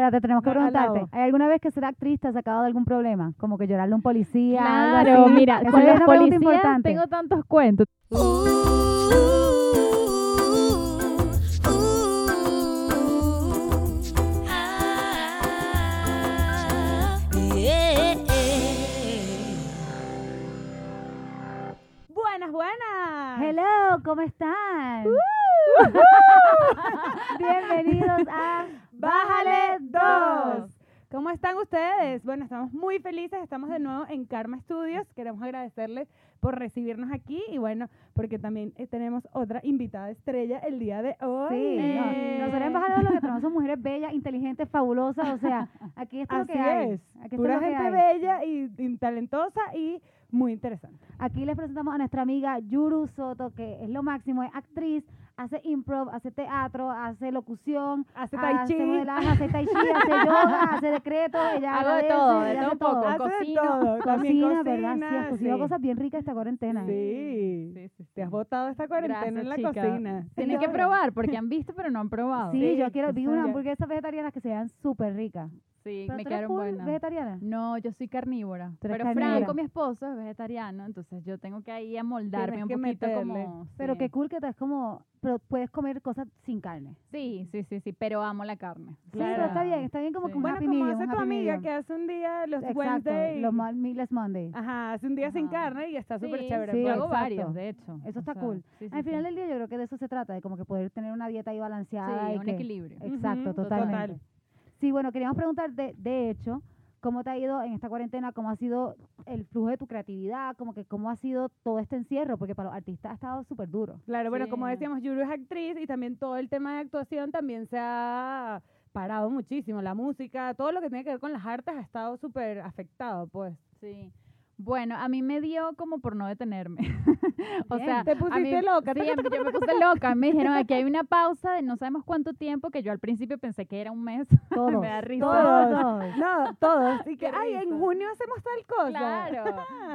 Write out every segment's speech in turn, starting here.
Espérate, tenemos que preguntarte. ¿Hay alguna vez que ser actriz te ha sacado de algún problema? Como que llorarle a un policía. algo Claro, así? mira, Esa con es los policías importante. tengo tantos cuentos. Buenas, buenas. Hello, ¿cómo están? Bienvenidos a Bájale dos. ¿Cómo están ustedes? Bueno, estamos muy felices, estamos de nuevo en Karma Studios. Queremos agradecerles por recibirnos aquí y bueno, porque también eh, tenemos otra invitada estrella el día de hoy. Sí, no, nosotros en Bajada lo que tenemos son mujeres bellas, inteligentes, fabulosas, o sea, aquí esto es lo que hay. es. Aquí Pura lo que gente hay. bella y, y talentosa y muy interesante. Aquí les presentamos a nuestra amiga Yuru Soto, que es lo máximo, es actriz, hace improv, hace teatro, hace locución, Hace tai hace chi. modelaje, hace tai chi, hace yoga, hace decreto, ella Hago de todo, de ella hace todo un poco. Hace de cocino. todo. También Cocina, ¿verdad? Sí, cocina, has cocinado sí. cosas bien ricas esta cuarentena. Sí. Sí, sí, Te has botado esta cuarentena Gracias, en la chica. cocina. Tienen que probar porque han visto pero no han probado. Sí, Sí, yo quiero, vi unas hamburguesas vegetarianas que se vean súper ricas. Sí, Pero me tú eres quedaron full buenas. vegetariana. No, yo soy carnívora. Tú eres Pero carnívora. Franco, mi esposo, es vegetariano, entonces yo tengo que ahí amoldarme Tienes un que poquito meterle. como. Pero sí. qué cool que te es como, pero puedes comer cosas sin carne. Sí, sí, sí, sí, pero amo la carne. Sí, pero está bien, está bien como Sí. que un Bueno, happy como medium, hace un tu happy amiga medium. que hace un día los Exacto, Wednesday. los Mo- Meatless Monday. Ajá, hace un día sin Ajá. carne y está súper Sí, chévere. sí, yo pues. hago exacto. varios, de hecho. Eso o está sea, cool. sí, sí, Al final sí. del día yo creo que de eso se trata, de como que poder tener una dieta ahí balanceada. Sí, y un que- equilibrio. Exacto, Ujú, totalmente. total. Sí, bueno, queríamos preguntarte, de hecho, ¿cómo te ha ido en esta cuarentena? ¿Cómo ha sido el flujo de tu creatividad? Como que cómo ha sido todo este encierro, porque para los artistas ha estado súper duro. Claro, bueno, como decíamos, Yuru es actriz y también todo el tema de actuación también se ha parado muchísimo. La música, todo lo que tiene que ver con las artes ha estado súper afectado, pues. Sí. Bueno, a mí me dio como por no detenerme. o Bien. sea, Te a mí- pusiste loca. Sí, mí- yo me puse loca. Me dijeron, aquí hay una pausa de no sabemos cuánto tiempo, que yo al principio pensé que era un mes. Todos. me da risa. Todos. No, todos. Y que, ay, en junio hacemos tal cosa. Claro.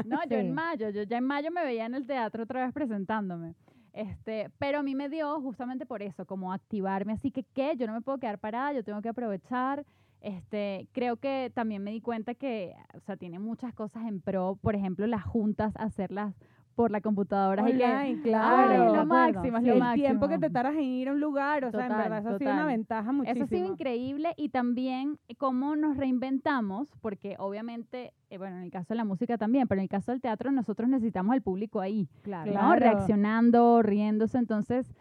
No, yo Sí. en mayo, yo ya en mayo me veía en el teatro otra vez presentándome. Este, pero a mí me dio justamente por eso, como activarme, así que qué, yo no me puedo quedar parada, yo tengo que aprovechar. Este, creo que también me di cuenta que, o sea, tiene muchas cosas en pro, por ejemplo, las juntas, hacerlas por la computadora. y que, ay, claro. es lo máximo, es sí. lo el máximo. tiempo que te tardas en ir a un lugar, o sea, en verdad, eso ha sido una ventaja muchísimo. Eso ha sido increíble y también eh, cómo nos reinventamos, porque obviamente, eh, bueno, en el caso de la música también, pero en el caso del teatro nosotros necesitamos al público ahí, Claro. ¿no? Claro. Reaccionando, riéndose. Entonces,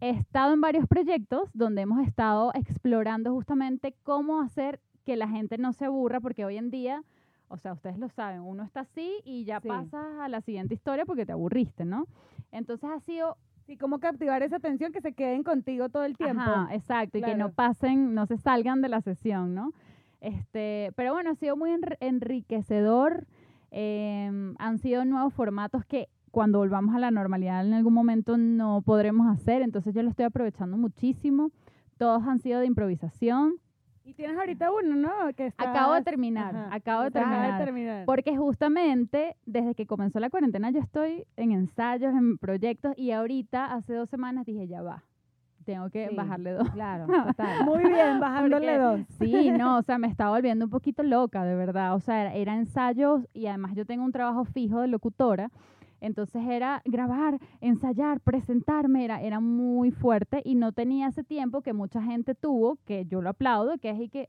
he estado en varios proyectos donde hemos estado explorando justamente cómo hacer que la gente no se aburra, porque hoy en día, o sea, ustedes lo saben, uno está así y ya Sí. pasas a la siguiente historia porque te aburriste, ¿no? Entonces ha sido Sí, cómo captivar esa atención que se queden contigo todo el tiempo. Ajá, exacto, y que no pasen, no se salgan de la sesión, ¿no? Este, pero bueno, ha sido muy enr- enriquecedor. em, han sido nuevos formatos que cuando volvamos a la normalidad en algún momento no podremos hacer, entonces yo lo estoy aprovechando muchísimo. Todos han sido de improvisación. Y tienes ahorita uno, ¿no? Que Acabo de terminar, Ajá. acabo de terminar. terminar. Porque justamente desde que comenzó la cuarentena yo estoy en ensayos, en proyectos y ahorita hace dos semanas dije ya va, tengo que Sí. bajarle dos. Claro, total. Muy bien, bajándole dos. Sí, no, o sea, me estaba volviendo un poquito loca, de verdad. O sea, era, era ensayos y además yo tengo un trabajo fijo de locutora. Entonces era grabar, ensayar, presentarme, era, era muy fuerte y no tenía ese tiempo que mucha gente tuvo, que yo lo aplaudo, que es y que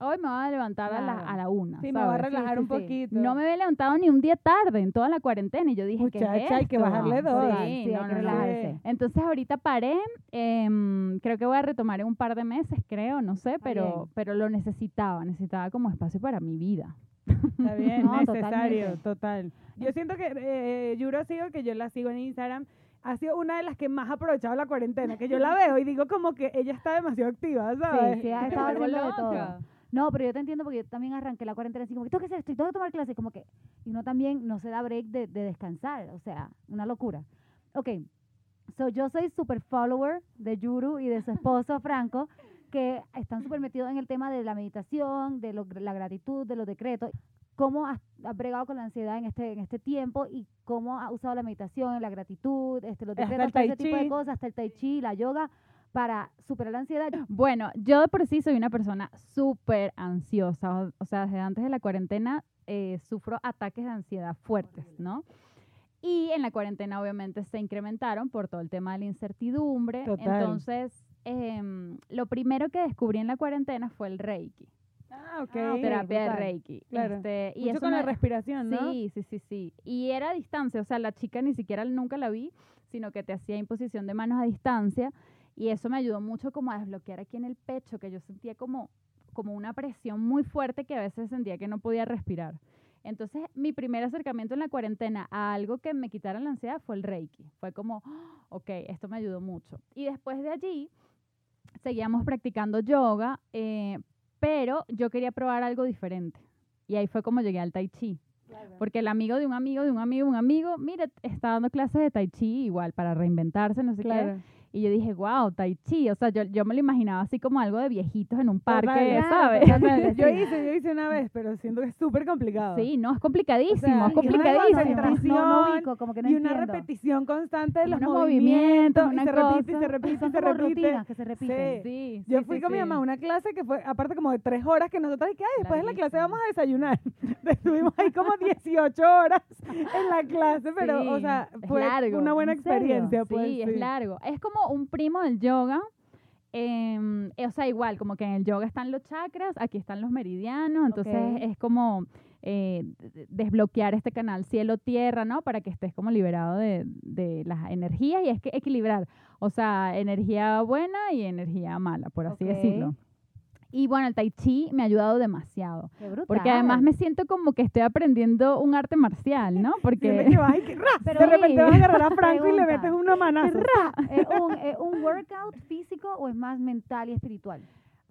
hoy me voy a levantar a, la, a la una. Sí, me voy a relajar sí, un sí. poquito. No me había levantado ni un día tarde en toda la cuarentena y yo dije, ¿qué es hay que bajarle dos. Sí, sí, no, que no, relajarse. Entonces ahorita paré, em, creo que voy a retomar en un par de meses, creo, no sé, pero, bien. pero lo necesitaba, necesitaba como espacio para mi vida. Está bien, No, necesario, totalmente. total. Yo siento que eh, Yuro ha sido, que yo la sigo en Instagram, ha sido una de las que más ha aprovechado la cuarentena, que yo la veo y digo como que ella está demasiado activa, ¿sabes? sí, ha Me estado de todo. No, pero yo te entiendo porque yo también arranqué la cuarentena así como que tengo que hacer esto y tengo que tomar clases, como que, y uno también no se da break de, de descansar, o sea, una locura. Ok, so yo soy super follower de Yuru y de su esposo Franco, que están súper metidos en el tema de la meditación, de lo- la gratitud, de los decretos. ¿Cómo has, has bregado con la ansiedad en este, en este tiempo y cómo has usado la meditación, la gratitud, este, los decretos, todo ese tipo de cosas, hasta el tai chi, la yoga, para superar la ansiedad? Bueno, yo de por sí soy una persona súper ansiosa. O, o sea, desde antes de la cuarentena eh, sufro ataques de ansiedad fuertes, ¿no? Y en la cuarentena obviamente se incrementaron por todo el tema de la incertidumbre. Total. Entonces, em, lo primero que descubrí en la cuarentena fue el Reiki, Ah, ok. Ah, terapia de. Reiki. Claro. Este, y Mucho eso con la me- respiración, ¿no? Sí, sí, sí, sí. Y era a distancia, o sea, la chica ni siquiera nunca la vi, sino que te hacía imposición de manos a distancia. Y eso me ayudó mucho como a desbloquear aquí en el pecho, que yo sentía como, como una presión muy fuerte que a veces sentía que no podía respirar. Entonces, mi primer acercamiento en la cuarentena a algo que me quitara la ansiedad fue el Reiki. Fue como, "Ah, ok, esto me ayudó mucho. Y después de allí, seguíamos practicando yoga, eh, pero yo quería probar algo diferente. Y ahí fue como llegué al Tai Chi. Porque el amigo de un amigo, de un amigo, de un amigo, mira, está dando clases de Tai Chi igual para reinventarse, no sé qué. Y yo dije, wow, Tai Chi. O sea, yo, yo me lo imaginaba así como algo de viejitos en un parque, Total, ¿sabes? totalmente, Yo hice, yo hice una vez, pero siento que es súper complicado. Sí, no, es complicadísimo, O sea, es una complicadísimo. concentración No, no ubico, como que no y una entiendo. repetición constante de los Unos movimientos, movimientos, y una se repite, y cosa. se repite, y se repite. rutinas que se repiten. Sí, Yo sí, fui sí, con mi mamá a una clase que fue, aparte como de tres horas, que nosotros, y que, ay, después de la clase vamos a desayunar. Estuvimos ahí como 18 horas en la clase, pero, o sea, fue largo. una buena experiencia, pues. sí, es largo. Es como un primo del yoga. em, eh, o sea, igual, como que en el yoga están los chakras, aquí están los meridianos, entonces es como eh, desbloquear este canal cielo-tierra, ¿no? Para que estés como liberado de, de las energías y es que equilibrar, o sea, energía buena y energía mala, por así decirlo. Y bueno, el tai chi me ha ayudado demasiado, Qué brutal. porque además me siento como que estoy aprendiendo un arte marcial, ¿no? Porque... que vas y que, ¡ra! Pero de repente sí. vas a agarrar a Franco y le Pregunta. metes una manazo. ¿Es un, es un workout físico o es más mental y espiritual?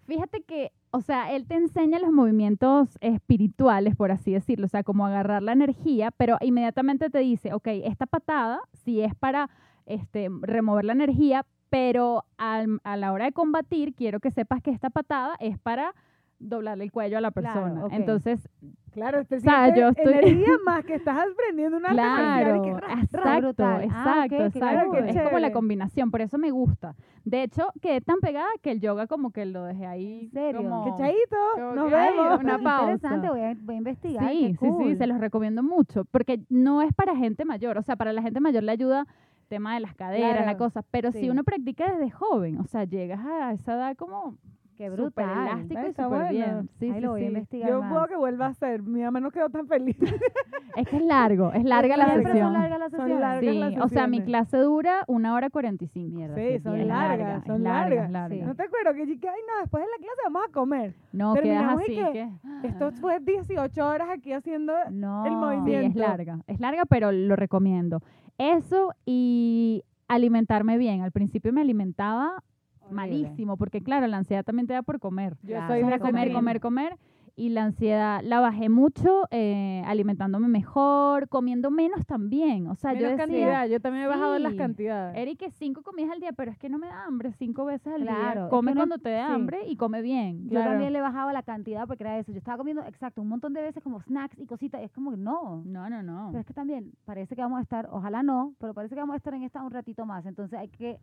Fíjate que, o sea, él te enseña los movimientos espirituales, por así decirlo, o sea, como agarrar la energía, pero inmediatamente te dice, ok, esta patada, si es para este, remover la energía, pero al- a la hora de combatir, quiero que sepas que esta patada es para doblarle el cuello a la Claro, persona. ok. Entonces, Claro, te O sea, yo estoy- energía más que estás aprendiendo un arte marcial claro, exacto, brutal. Ah, exacto, ok, qué exacto. cool. Es como la combinación, por eso me gusta. De hecho, quedé tan pegada que el yoga como que lo dejé ahí. ¿En serio? como- ¡Qué chaito! ¡Nos vemos! una pausa. interesante, voy a, voy a investigar. Sí, qué sí, sí, cool. se los recomiendo mucho, porque no es para gente mayor, o sea, para la gente mayor le ayuda tema de las caderas, la Claro, cosa, pero sí. si uno practica desde joven, o sea, llegas a esa edad como Qué súper brutal. elástico y Está súper bueno. bien. Sí, Ahí sí, lo voy a sí. investigar Yo más. puedo que vuelva a ser. Mi mamá no quedó tan feliz. Es que es largo, es larga la largo. Siempre sesión. son largas las Son sesiones. largas. Sí, las o sea, mi sesiones. clase dura una hora cuarenta y cinco. Mierda, Sí, son es largas, larga, son es larga, largas. es larga. Sí. No te acuerdo que dije, ay, no, después de la clase vamos a comer. No, quedas Terminamos y así que- que... Esto fue 18 horas aquí haciendo No. el Sí, movimiento. es larga, es larga, pero lo recomiendo. Eso y alimentarme bien. Al principio me alimentaba Horrible. malísimo, porque claro, la ansiedad también te da por comer. Yo Claro. soy de comer, comer, comer. Y la ansiedad la bajé mucho, eh, alimentándome mejor, comiendo menos también. O sea, yo decía, cantidad. Yo también he bajado en las cantidades. Eric, que cinco comidas al día, pero es que no me da hambre cinco veces al Claro, día. Come cuando te dé sí. hambre y come bien. Yo Claro. también le bajaba la cantidad porque era eso. Yo estaba comiendo, exacto, un montón de veces como snacks y cositas. Y es como que no. No, no, no. Pero es que también parece que vamos a estar, ojalá no, pero parece que vamos a estar en esta un ratito más. Entonces hay que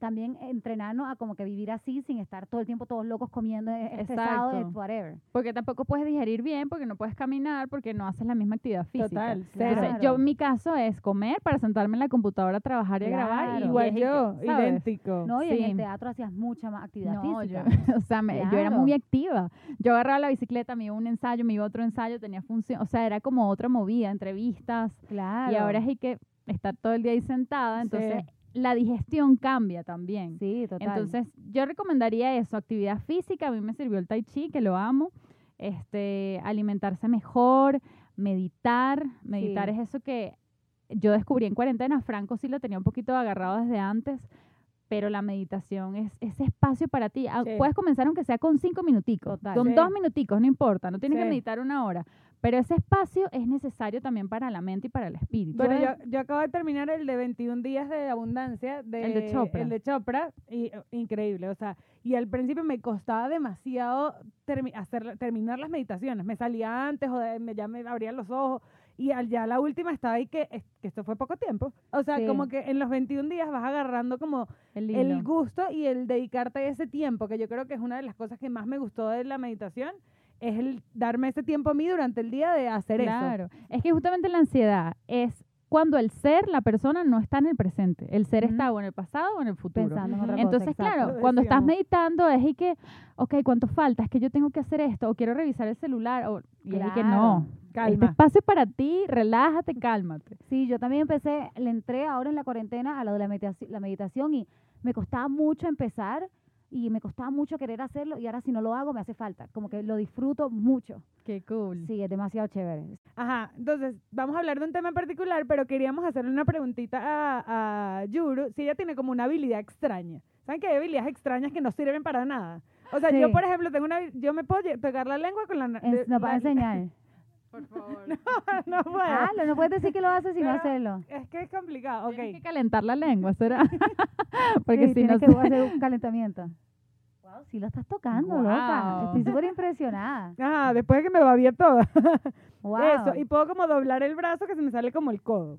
también entrenarnos a como que vivir así sin estar todo el tiempo todos locos comiendo, estresados, Exacto. eh, whatever. Porque tampoco puedes digerir bien, porque no puedes caminar, porque no haces la misma actividad física. Total, Entonces, cero. yo en mi caso es comer para sentarme en la computadora a trabajar y a grabar. Claro. Y Igual es- yo, ¿sabes? idéntico. No, y en Sí. el teatro hacías mucha más actividad No, yo, física. o sea, me- yo era Claro. muy activa. Yo agarraba la bicicleta, me iba a un ensayo, me iba a otro ensayo, tenía función, o sea, era como otra movida, entrevistas. Claro. Y ahora es hay que estar todo el día ahí sentada, entonces la digestión cambia también. Sí, total. Entonces, yo recomendaría eso, actividad física, a mí me sirvió el tai chi, que lo amo, este, alimentarse mejor, meditar, meditar Sí. es eso que yo descubrí en cuarentena, Franco sí lo tenía un poquito agarrado desde antes, pero la meditación es ese espacio para ti. Ah, Sí. Puedes comenzar aunque sea con cinco minuticos, Total. con Sí. dos minuticos, no importa, no tienes que meditar una hora, pero ese espacio es necesario también para la mente y para el espíritu. Bueno, ¿eh? yo, yo acabo de terminar el de 21 días de abundancia de, El de Chopra. el de Chopra, y eh, increíble, o sea, y al principio me costaba demasiado termi- hacer, terminar las meditaciones, me salía antes o de- me, ya me abría los ojos Y al ya la última estaba ahí que, que esto fue poco tiempo. O sea, Sí. como que en los 21 días vas agarrando como El gusto y el dedicarte ese tiempo, que yo creo que es una de las cosas que más me gustó de la meditación, es el darme ese tiempo a mí durante el día de hacer eso. Claro. Es que justamente la ansiedad es cuando el ser, la persona, no está en el presente. El ser Ujú. está o en el pasado o en el futuro. Pensando en otra cosa. Entonces, exacto. claro, Lo cuando estás meditando es y que, ok, ¿cuánto falta? Es que yo tengo que hacer esto, o quiero revisar el celular, o, y es y que no. Este Calma. espacio es para ti, relájate, cálmate. Sí, yo también empecé, le entré ahora en la cuarentena a lo de la, meditaci- la meditación y me costaba mucho empezar y me costaba mucho querer hacerlo y ahora si no lo hago me hace falta, como que lo disfruto mucho. Qué cool. Sí, es demasiado chévere. Ajá, entonces vamos a hablar de un tema en particular, pero queríamos hacerle una preguntita a, a Yuru, si ella tiene como una habilidad extraña. ¿Saben que hay habilidades extrañas que no sirven para nada? O sea, yo Sí. por ejemplo tengo una, yo me puedo tocar la lengua con la... de- no para enseñar. Por favor. no puedo. Hazlo, no puedes decir que lo haces sin Pero- hacerlo. Es que es complicado, ok. Tienes que calentar la lengua, ¿será? Porque Sí, si no... tienes que hacer un calentamiento. Wow, sí lo estás tocando, loca. Guau. Estoy súper impresionada. Ajá, después de que me babía toda. Wow. Eso, y puedo como doblar el brazo que se me sale como el codo.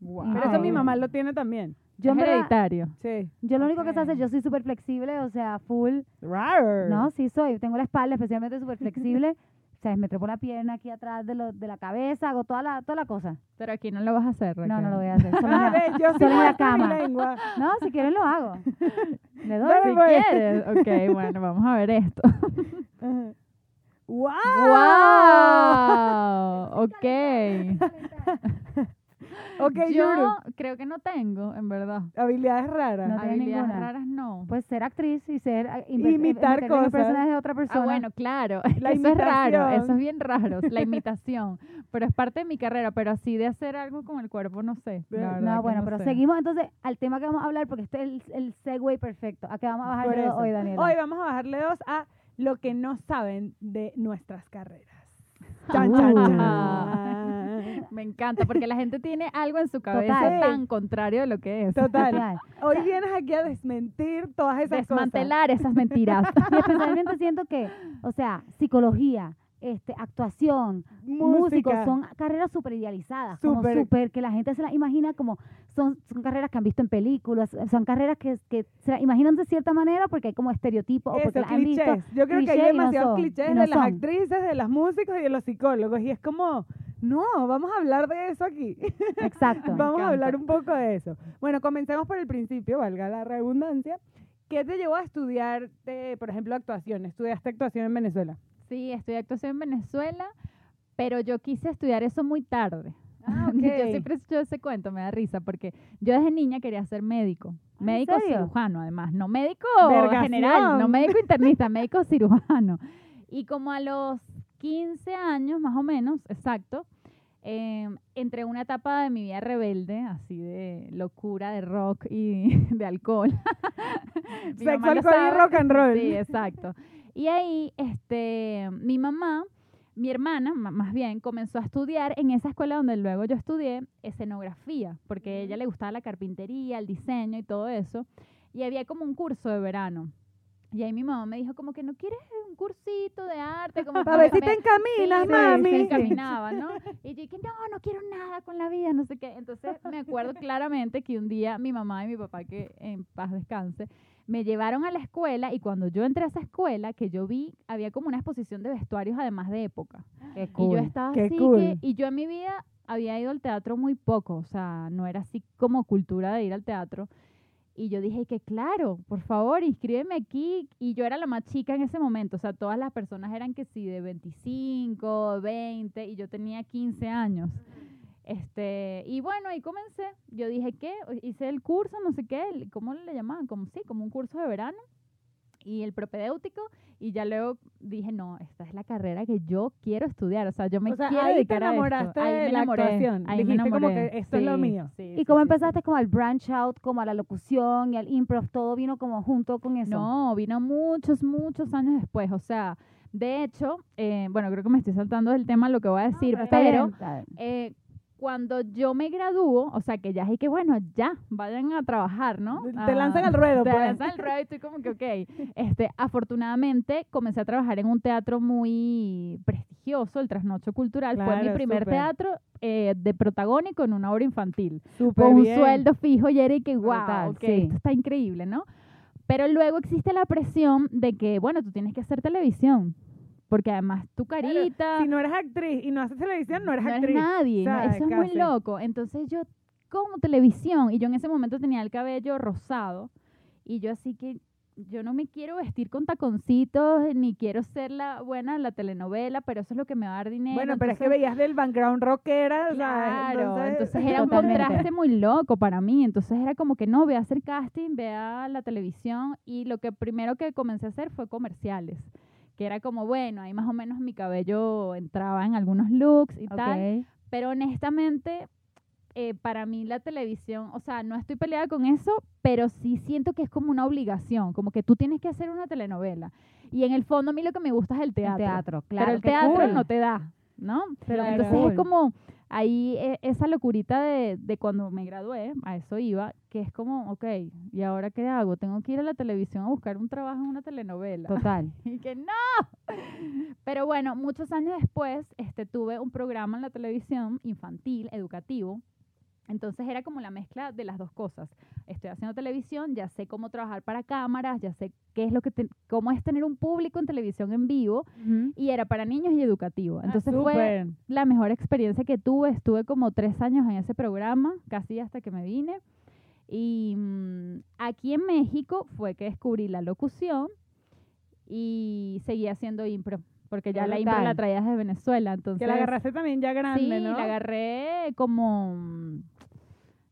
Wow. Pero eso mi Wow. mamá lo tiene también. yo, es hereditario. Sí. yo lo único que sé hacer, Ok. yo soy súper flexible, o sea, full. Rar. No, sí soy. Tengo la espalda especialmente súper flexible. Sea, me trepo la pierna aquí atrás de, lo, de la cabeza, hago toda la, toda la cosa. Pero aquí no lo vas a hacer, No, no Raquel. lo voy a hacer. Solo yo solo en la cama. lengua. No, si quieren lo hago. Le doy. Dale, Si quieres. Ok, bueno, vamos a ver esto. ¡Wow! ¡Wow! Ok. Ok, Yo Yuru. creo que no tengo, en verdad. Habilidades raras. No tienes Habilidades ninguna. raras no. Pues ser actriz y ser ah, inver- Imitar meterme en el cosas. personaje de otra persona. Ah, bueno, claro. La eso es raro, imitación. eso es bien raro, la imitación. Pero es parte de mi carrera, pero así de hacer algo con el cuerpo, no sé. la No, bueno, pero sé. seguimos entonces al tema que vamos a hablar porque este es el, el segue perfecto. ¿A qué vamos a bajar Por de eso. hoy, Daniela? Hoy vamos a bajarle dos a lo que no saben de nuestras carreras. Uh. Chan, chan, Ah. chan. Me encanta, porque la gente tiene algo en su cabeza Total. tan contrario de lo que es. Total. Hoy vienes aquí a desmentir todas esas Desmantelar esas mentiras. Y especialmente siento que, o sea, psicología, este, actuación, músicos, son carreras súper idealizadas, como Súper. que la gente se las imagina como, son, son carreras que han visto en películas, son carreras que, que se las imaginan de cierta manera porque hay como estereotipos o porque las han visto. clichés. Yo creo que hay no demasiados clichés no de las son. actrices, de los músicos y de los psicólogos. Y es como, no, vamos a hablar de eso aquí. Exacto. Vamos a hablar un poco de eso. Bueno, comencemos por el principio, valga la redundancia. ¿Qué te llevó a estudiar, eh, por ejemplo, actuación? ¿Estudiaste actuación en Venezuela? Sí, estudié actuación en Venezuela, pero yo quise estudiar eso muy tarde. Ah, Yo ok. siempre escucho ese cuento, me da risa, porque yo desde niña quería ser médico. ¿en Médico cirujano, además. No médico Vergación. general, no médico internista, médico cirujano. Y como a los 15 años, más o menos, exacto, eh, entré en una etapa de mi vida rebelde, así de locura, de rock y de alcohol. Sexo, alcohol y rock and roll. Sí, exacto. Y ahí, este, mi mamá, mi hermana, ma- más bien, comenzó a estudiar en esa escuela donde luego yo estudié escenografía, porque a ella le gustaba la carpintería, el diseño y todo eso. Y había como un curso de verano. Y ahí mi mamá me dijo como que no quieres un cursito de arte, como Para ver si te encaminas, Sí, mami. Se encaminaba, ¿no? Y yo dije, no, no quiero nada con la vida, no sé qué. Entonces me acuerdo claramente que un día mi mamá y mi papá, que en paz descanse, me llevaron a la escuela y cuando yo entré a esa escuela, que yo vi, había como una exposición de vestuarios además de época. Qué Y yo estaba qué así cool. que, y yo en mi vida había ido al teatro muy poco, o sea, no era así como cultura de ir al teatro. Y yo dije que claro, por favor, inscríbeme aquí. Y yo era la más chica en ese momento, o sea, todas las personas eran que sí, de 25, 20, y yo tenía 15 años. Este, y bueno, ahí comencé. Yo dije que hice el curso, no sé qué, el- ¿cómo le llamaban? Como sí, como un curso de verano y el propedéutico y ya luego dije, no, esta es la carrera que yo quiero estudiar, o sea, yo me O sea, quiero ahí te dedicar a esto. enamoraste Ahí de me la enamoré, actuación. ahí me Dijiste como enamoré. que esto es lo Sí, mío. sí, ¿Y sí, cómo sí, empezaste como al branch out, como a la locución y al improv? Todo vino como junto con eso. No, vino muchos, muchos años después, o sea, de hecho, eh, bueno, creo que me estoy saltando del tema lo que voy a decir, Pero está pero bien. eh, cuando yo me gradúo, o sea, que ya es que bueno, ya, vayan a trabajar, ¿no? Te lanzan al ruedo, Te pues. lanzan al ruedo y estoy como que, ok. Este, afortunadamente comencé a trabajar en un teatro muy prestigioso el Trasnocho Cultural, fue mi primer teatro eh, de protagónico en una obra infantil Súper con un bien. sueldo fijo y era y que wow, sí. esto está increíble, ¿no? Pero luego existe la presión de que, bueno, tú tienes que hacer televisión, porque además tu Claro, carita, Si no eres actriz y no haces televisión, no eres no eres actriz. nadie, ¿no? ¿sabes? eso es muy loco. Entonces yo como televisión y yo en ese momento tenía el cabello rosado y yo así que yo no me quiero vestir con taconcitos ni quiero ser la buena de la telenovela, pero eso es lo que me va a dar dinero. Bueno, pero es que entonces- veías del background rockera. Claro, entonces, era un Totalmente. contraste muy loco para mí. Entonces era como que no, ve a hacer casting, ve a la televisión y lo que primero que comencé a hacer fue comerciales. Que era como, bueno, ahí más o menos mi cabello entraba en algunos looks y tal. Ok. Pero honestamente, eh, para mí la televisión, o sea, no estoy peleada con eso, pero sí siento que es como una obligación, como que tú tienes que hacer una telenovela. Y en el fondo a mí lo que me gusta es el El teatro. teatro, claro. pero el teatro cool. no te da, ¿no? Pero Entonces cool. es como ahí eh, esa locurita de, de cuando me gradué, a eso iba, que es como, ok, ¿y ahora qué hago? Tengo que ir a la televisión a buscar un trabajo en una telenovela. Total. Y que no. Pero bueno, muchos años después este, tuve un programa en la televisión infantil, educativo. Entonces era como la mezcla de las dos cosas. Estoy haciendo televisión, ya sé cómo trabajar para cámaras, ya sé qué es lo que te- cómo es tener un público en televisión en vivo Ujú. y era para niños y educativo. Ah, Entonces fue súper. la mejor experiencia que tuve. Estuve como tres años en ese programa, casi hasta que me vine. Y mm, aquí en México fue que descubrí la locución y seguí haciendo impro, porque ya la impro la traía desde Venezuela. Entonces, Que la agarraste también ya grande, sí, ¿no? la agarré como...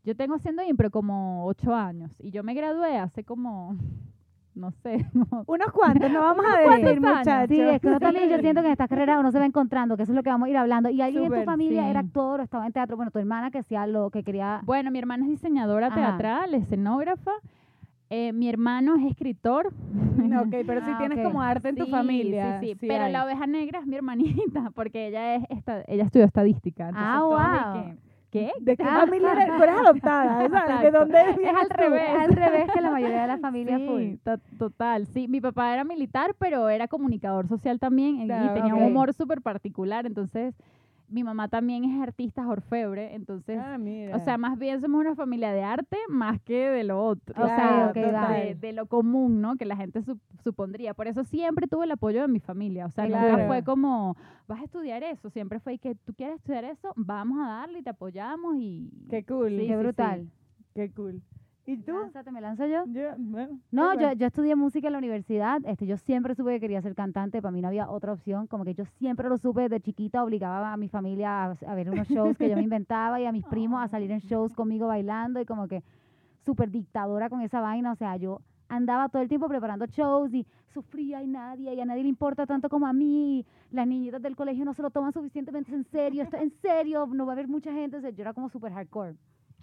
mm, Yo tengo haciendo impro como ocho años y yo me gradué hace como, no sé, como Unos cuantos, no vamos a decir, muchachos. Sí, es que uno también yo Sí. siento que en esta carrera uno se va encontrando, que eso es lo que vamos a ir hablando. ¿Y alguien en tu familia sí. era actor o estaba en teatro? Bueno, tu hermana que hacía lo que quería... Bueno, mi hermana es diseñadora Ajá. teatral, escenógrafa. Eh, mi hermano es escritor. No, ok, pero sí Ah, tienes ok. como arte en tu Sí, familia. Sí, sí, sí pero hay. la oveja negra es mi hermanita, porque ella es esta, ella estudió estadística. entonces Ah, wow. ¿Qué? ¿De qué Ah. familia eres? Tú eres adoptada, ¿sabes? ¿De dónde Es vienes al tú? revés. Al revés que la mayoría de la familia. Sí, to- total. Sí, mi papá era militar, pero era comunicador social también y- tenía un humor súper particular. Entonces, mi mamá también es artista orfebre. Entonces, Ah, mira. o sea, más bien somos una familia de arte más que de lo otro. o sea, de, lo común, ¿no? Que la gente sup- supondría. Por eso siempre tuve el apoyo de mi familia. O sea, nunca fue como, vas a estudiar eso. Siempre fue que tú quieres estudiar eso, vamos a darle y te apoyamos y... Qué cool. Sí, Qué sí, brutal. Qué cool. ¿Y tú? Lánzate, ¿me lanzo yo? Yo, bueno, No, qué yo, yo estudié música en la universidad. Este, yo siempre supe que quería ser cantante. Para mí no había otra opción. Como que yo siempre lo supe desde chiquita. Obligaba a mi familia a, a ver unos shows que yo me inventaba y a mis primos a salir en shows conmigo bailando y como que súper dictadora con esa vaina. O sea, yo andaba todo el tiempo preparando shows y sufría y nadie, y a nadie le importa tanto como a mí. Las niñitas del colegio no se lo toman suficientemente en serio. Esto en serio, no va a haber mucha gente. O sea, yo era como súper hardcore.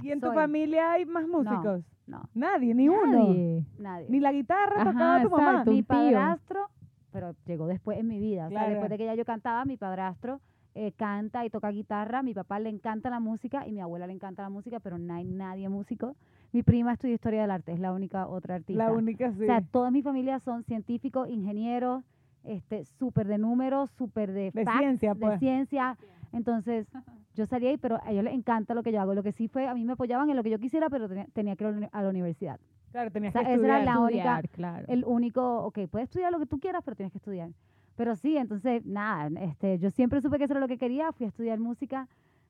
¿Y en tu soy. familia hay más músicos? No, Nadie, ni uno. Nadie. nadie. Ni la guitarra Ajá, tocaba tu mamá. exacto. mi tío. padrastro, pero llegó después en mi vida. O sea, Claro. después de que ya yo cantaba, mi padrastro eh, canta y toca guitarra. Mi papá le encanta la música y mi abuela le encanta la música, pero no hay nadie músico. Mi prima estudia historia del arte, es la única otra artista. La única, sí. O sea, toda mi familia son científicos, ingenieros, este, súper de números, súper de, De facts, ciencia, de pues. ciencia. Entonces, yo salí ahí, pero a ellos les encanta lo que yo hago. Lo que sí fue, a mí me apoyaban en lo que yo quisiera, pero tenía, tenía que ir a la universidad. claro, tenías o sea, que esa era estudiar. la única- Estudiar, claro. el único, ok, puedes estudiar lo que tú quieras, pero tienes que estudiar. Pero sí, entonces, nada, este, yo siempre supe que eso era lo que quería, fui a estudiar música.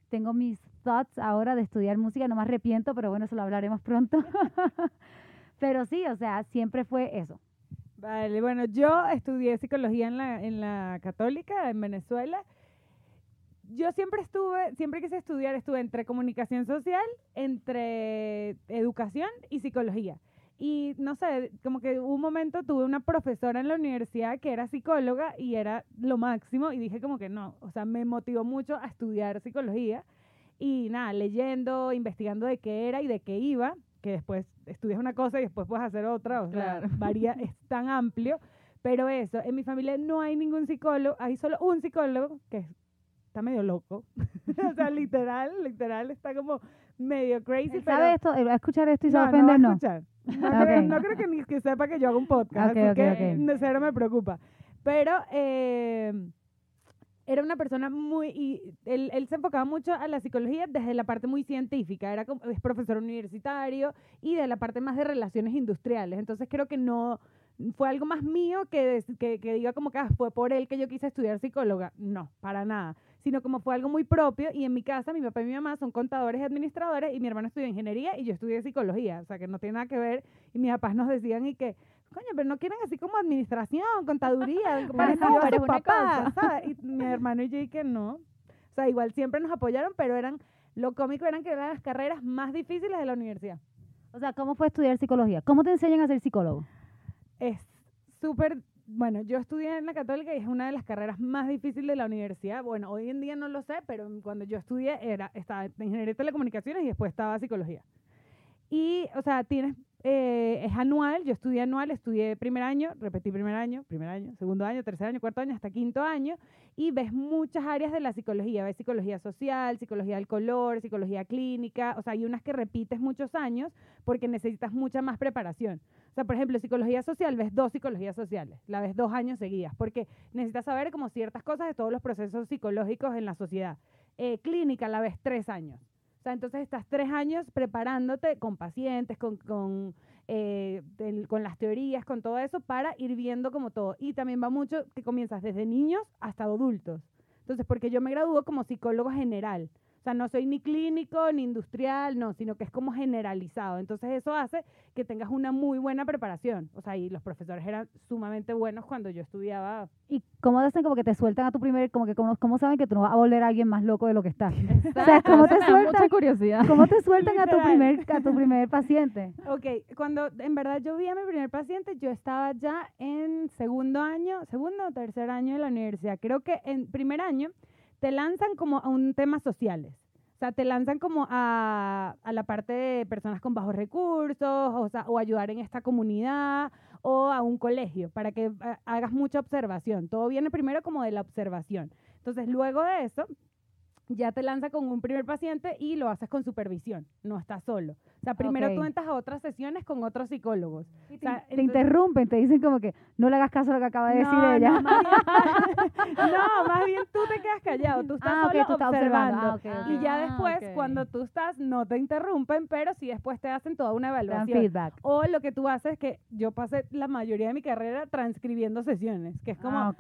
Tengo mis thoughts ahora de estudiar música, no me arrepiento, pero bueno, eso lo hablaremos pronto. pero sí, o sea, siempre fue eso. Vale, bueno, yo estudié psicología en la, en la católica, en Venezuela. Yo siempre estuve, siempre quise estudiar, estuve entre comunicación social, entre educación y psicología. Y no sé, como que un momento, tuve una profesora en la universidad que era psicóloga y era lo máximo y dije como que no, o sea, me motivó mucho a estudiar psicología y nada, leyendo, investigando de qué era y de qué iba, que después estudias una cosa y después puedes hacer otra, o sea, Claro. varía, es tan amplio, pero eso, en mi familia no hay ningún psicólogo, hay solo un psicólogo que está medio loco, o sea, literal, literal, está como medio crazy, Él pero... ¿Sabe esto? Él va a escuchar esto y se No, va a no ofender, a no. escuchar. No, creo, Ok. no creo que ni que sepa que yo hago un podcast, Ok, así ok, que de cero me preocupa. Pero, eh, era una persona muy, y él, él se enfocaba mucho a la psicología desde la parte muy científica, era como- es profesor universitario y de la parte más de relaciones industriales. Entonces creo que no, fue algo más mío que, que, que diga como que ah, fue por él que yo quise estudiar psicóloga. No, para nada. Sino como fue algo muy propio y en mi casa mi papá y mi mamá son contadores y administradores y mi hermano estudió ingeniería y yo estudié psicología. O sea que no tiene nada que ver y mis papás nos decían y que, coño, pero no quieren así como administración, contaduría, parecido no, a pero papás, ¿sabes? Y mi hermano y yo y que no. O sea, igual siempre nos apoyaron, pero eran, lo cómico eran que eran las carreras más difíciles de la universidad. O sea, ¿cómo fue estudiar psicología? ¿Cómo te enseñan a ser psicólogo? Es súper, bueno, yo estudié en la católica y es una de las carreras más difíciles de la universidad. Bueno, hoy en día no lo sé, pero cuando yo estudié era, estaba en ingeniería de telecomunicaciones y después estaba psicología. Y, o sea, tienes, eh, es anual, yo estudié anual, estudié primer año, repetí primer año, primer año, segundo año, tercer año, cuarto año, hasta quinto año, y ves muchas áreas de la psicología, ves psicología social, psicología del color, psicología clínica, o sea, hay unas que repites muchos años porque necesitas mucha más preparación. O sea, por ejemplo, psicología social, ves dos psicologías sociales, la ves dos años seguidas, porque necesitas saber como ciertas cosas de todos los procesos psicológicos en la sociedad. Eh, clínica, la ves tres años. Sea, entonces estás tres años preparándote con pacientes, con, con, eh, con las teorías, con todo eso, para ir viendo como todo. Y también va mucho que comienzas desde niños hasta adultos. Entonces, porque yo me gradúo como psicólogo general. Sea, no soy ni clínico ni industrial, no, sino que es como generalizado. Entonces, eso hace que tengas una muy buena preparación. O sea, y los profesores eran sumamente buenos cuando yo estudiaba. ¿Y cómo hacen como que te sueltan a tu primer, como que cómo, cómo saben que tú no vas a volver a alguien más loco de lo que estás? O sea, ¿cómo te sueltan? mucha curiosidad. ¿Cómo te sueltan a tu primer, a tu primer paciente? Ok, cuando en verdad yo vi a mi primer paciente, yo estaba ya en segundo año, segundo o tercer año de la universidad. Creo que en primer año te lanzan como a un tema sociales. O sea, te lanzan como a, a la parte de personas con bajos recursos, o, sea, o ayudar en esta comunidad, o a un colegio, para que ah, hagas mucha observación. Todo viene primero como de la observación. Entonces, luego de eso, ya te lanza con un primer paciente y lo haces con supervisión, no estás solo. O sea, primero tú Ok. entras a otras sesiones con otros psicólogos. Y O sea, te entonces- interrumpen, te dicen como que no le hagas caso a lo que acaba de decir no, ella. No más, bien, no, más bien tú te quedas callado, tú estás Ah, solo tú estás observando. observando. Ah, ok, ok. Y ya Ah, después, ok. cuando tú estás, no te interrumpen, pero sí después te hacen toda una Te evaluación. feedback. O lo que tú haces es que yo pasé la mayoría de mi carrera transcribiendo sesiones, que es como, Ah.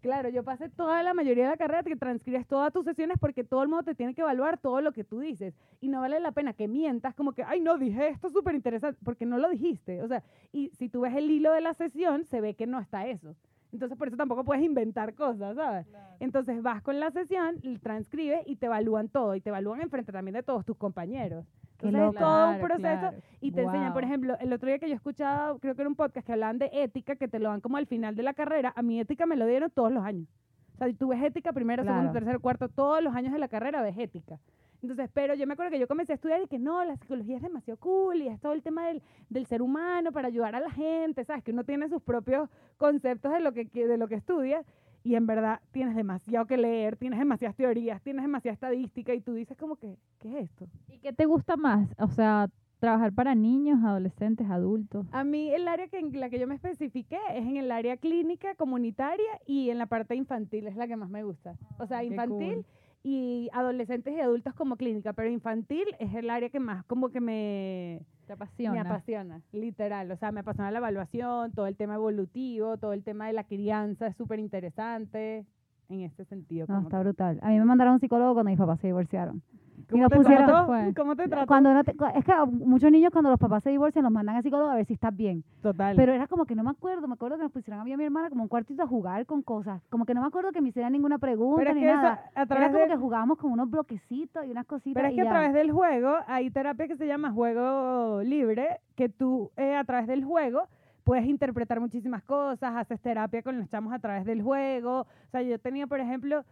Claro, yo pasé toda la mayoría de la carrera que transcribes todas tus sesiones porque todo el mundo te tiene que evaluar todo lo que tú dices. Y no vale la pena que mientas como que, ay, no, dije esto súper interesante, porque no lo dijiste. O sea, y si tú ves el hilo de la sesión, se ve que no está eso. Entonces, por eso tampoco puedes inventar cosas, ¿sabes? Entonces, vas con la sesión, transcribes y te evalúan todo. Y te evalúan enfrente también de todos tus compañeros. Entonces, es todo un Claro, proceso claro. y te enseñan, por Wow. ejemplo, el otro día que yo escuchaba, creo que era un podcast que hablaban de ética, que te lo dan como al final de la carrera, a mi ética me lo dieron todos los años. O sea, tú ves ética primero, segundo, Claro. tercero, cuarto, todos los años de la carrera ves ética. Entonces, pero yo me acuerdo que yo comencé a estudiar y que no, la psicología es demasiado cool y es todo el tema del, del ser humano para ayudar a la gente, ¿sabes? Que uno tiene sus propios conceptos de lo que- de lo que estudia y en verdad tienes demasiado que leer, tienes demasiadas teorías, tienes demasiada estadística y tú dices como que, ¿qué es esto? ¿Y qué te gusta más? O sea, trabajar para niños, adolescentes, adultos. A mí el área que, en la que yo me especifiqué es en el área clínica, comunitaria y en la parte infantil, es la que más me gusta. O sea, Qué infantil cool. y adolescentes y adultos como clínica, pero infantil es el área que más como que me, Te apasiona. me apasiona, literal. O sea, me apasiona la evaluación, todo el tema evolutivo, todo el tema de la crianza es súper interesante en este sentido. No, está brutal. A mí me mandaron a un psicólogo cuando mis papás se divorciaron. ¿Cómo nos te pusieron- trató? Fue. ¿Cómo te trató? Cuando no te- cu- es que muchos niños cuando los papás se divorcian los mandan a psicólogo a ver si estás bien. Total. Pero era como que no me acuerdo, me acuerdo que nos pusieron a mí y a mi hermana como un cuartito a jugar con cosas. Como que no me acuerdo que me hicieran ninguna pregunta Pero es ni que nada. a Era través como de- que jugábamos con unos bloquecitos y unas cositas Pero es y que a través del juego hay terapia que se llama juego libre, que tú eh, a través del juego puedes interpretar muchísimas cosas, haces terapia con los chamos a través del juego. O sea, yo tenía, por ejemplo,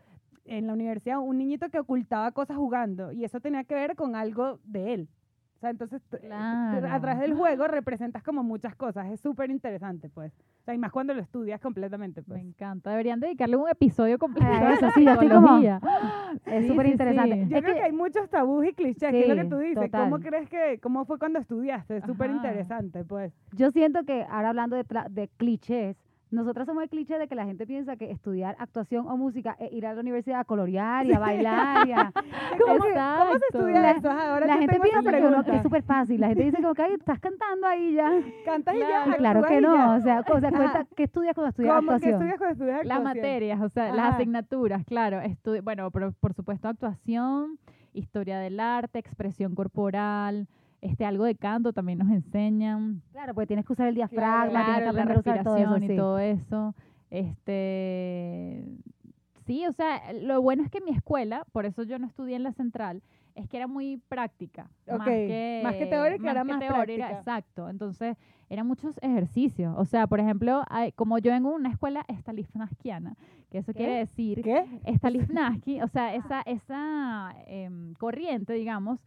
en la universidad un niñito que ocultaba cosas jugando y eso tenía que ver con algo de él. O sea, entonces t- eh, a Claro. través del juego representas como muchas cosas. Es súper interesante, pues. O sea, y más cuando lo estudias completamente, Me pues. encanta. Deberían dedicarle un episodio completo A a eso, sí, yo estoy como-. Es Sí, súper sí, interesante. sí. Yo Es creo que, que- hay muchos tabús y clichés, que es lo que Sí, tú dices. ¿Cómo total. crees que, cómo fue cuando estudiaste? Es súper interesante, pues. Yo siento que ahora hablando de, de clichés, nosotras somos el cliché de que la gente piensa que estudiar actuación o música es ir a la universidad a colorear y a bailar y a... ¿Cómo. ¿Cómo se estudia La- eso? Ahora la te gente piensa que, es súper fácil. La gente dice como que "Ay, estás cantando ahí ya. ¿Cantas y ya? Claro. Que no. O sea, o sea cuenta, ¿qué estudias cuando estudias ¿Cómo actuación? estudias cuando estudias Las actuación? materias, o sea, Ajá. las asignaturas, claro. estu- bueno, pero por supuesto actuación, historia del arte, expresión corporal, este algo de canto también nos enseñan. Claro, porque tienes que usar el diafragma, tienes que Claro, la todo eso. respiración y sí. todo eso. Este, sí, o sea, lo bueno es que mi escuela, por eso yo no estudié en la central, es que era muy práctica. Más que, más que teórica, era más teórica, práctica. Exacto. Entonces, eran muchos ejercicios. O sea, por ejemplo, hay- como yo vengo de una escuela estalifnaskiana, que eso ¿Qué? quiere decir ¿Qué? Stanislavski, o sea, esa, esa em, corriente, digamos,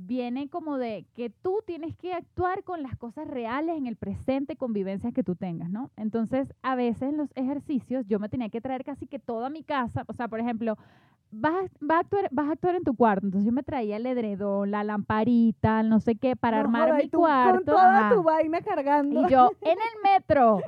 viene como de que tú tienes que actuar con las cosas reales en el presente, con vivencias que tú tengas, ¿no? Entonces, a veces en los ejercicios yo me tenía que traer casi que toda mi casa, o sea, por ejemplo, vas, a- vas, a, actuar, vas a actuar en tu cuarto, entonces yo me traía el edredón, la lamparita, no sé qué, para No armar mi tú cuarto. Con toda ajá. tu vaina cargando. Y yo en el metro,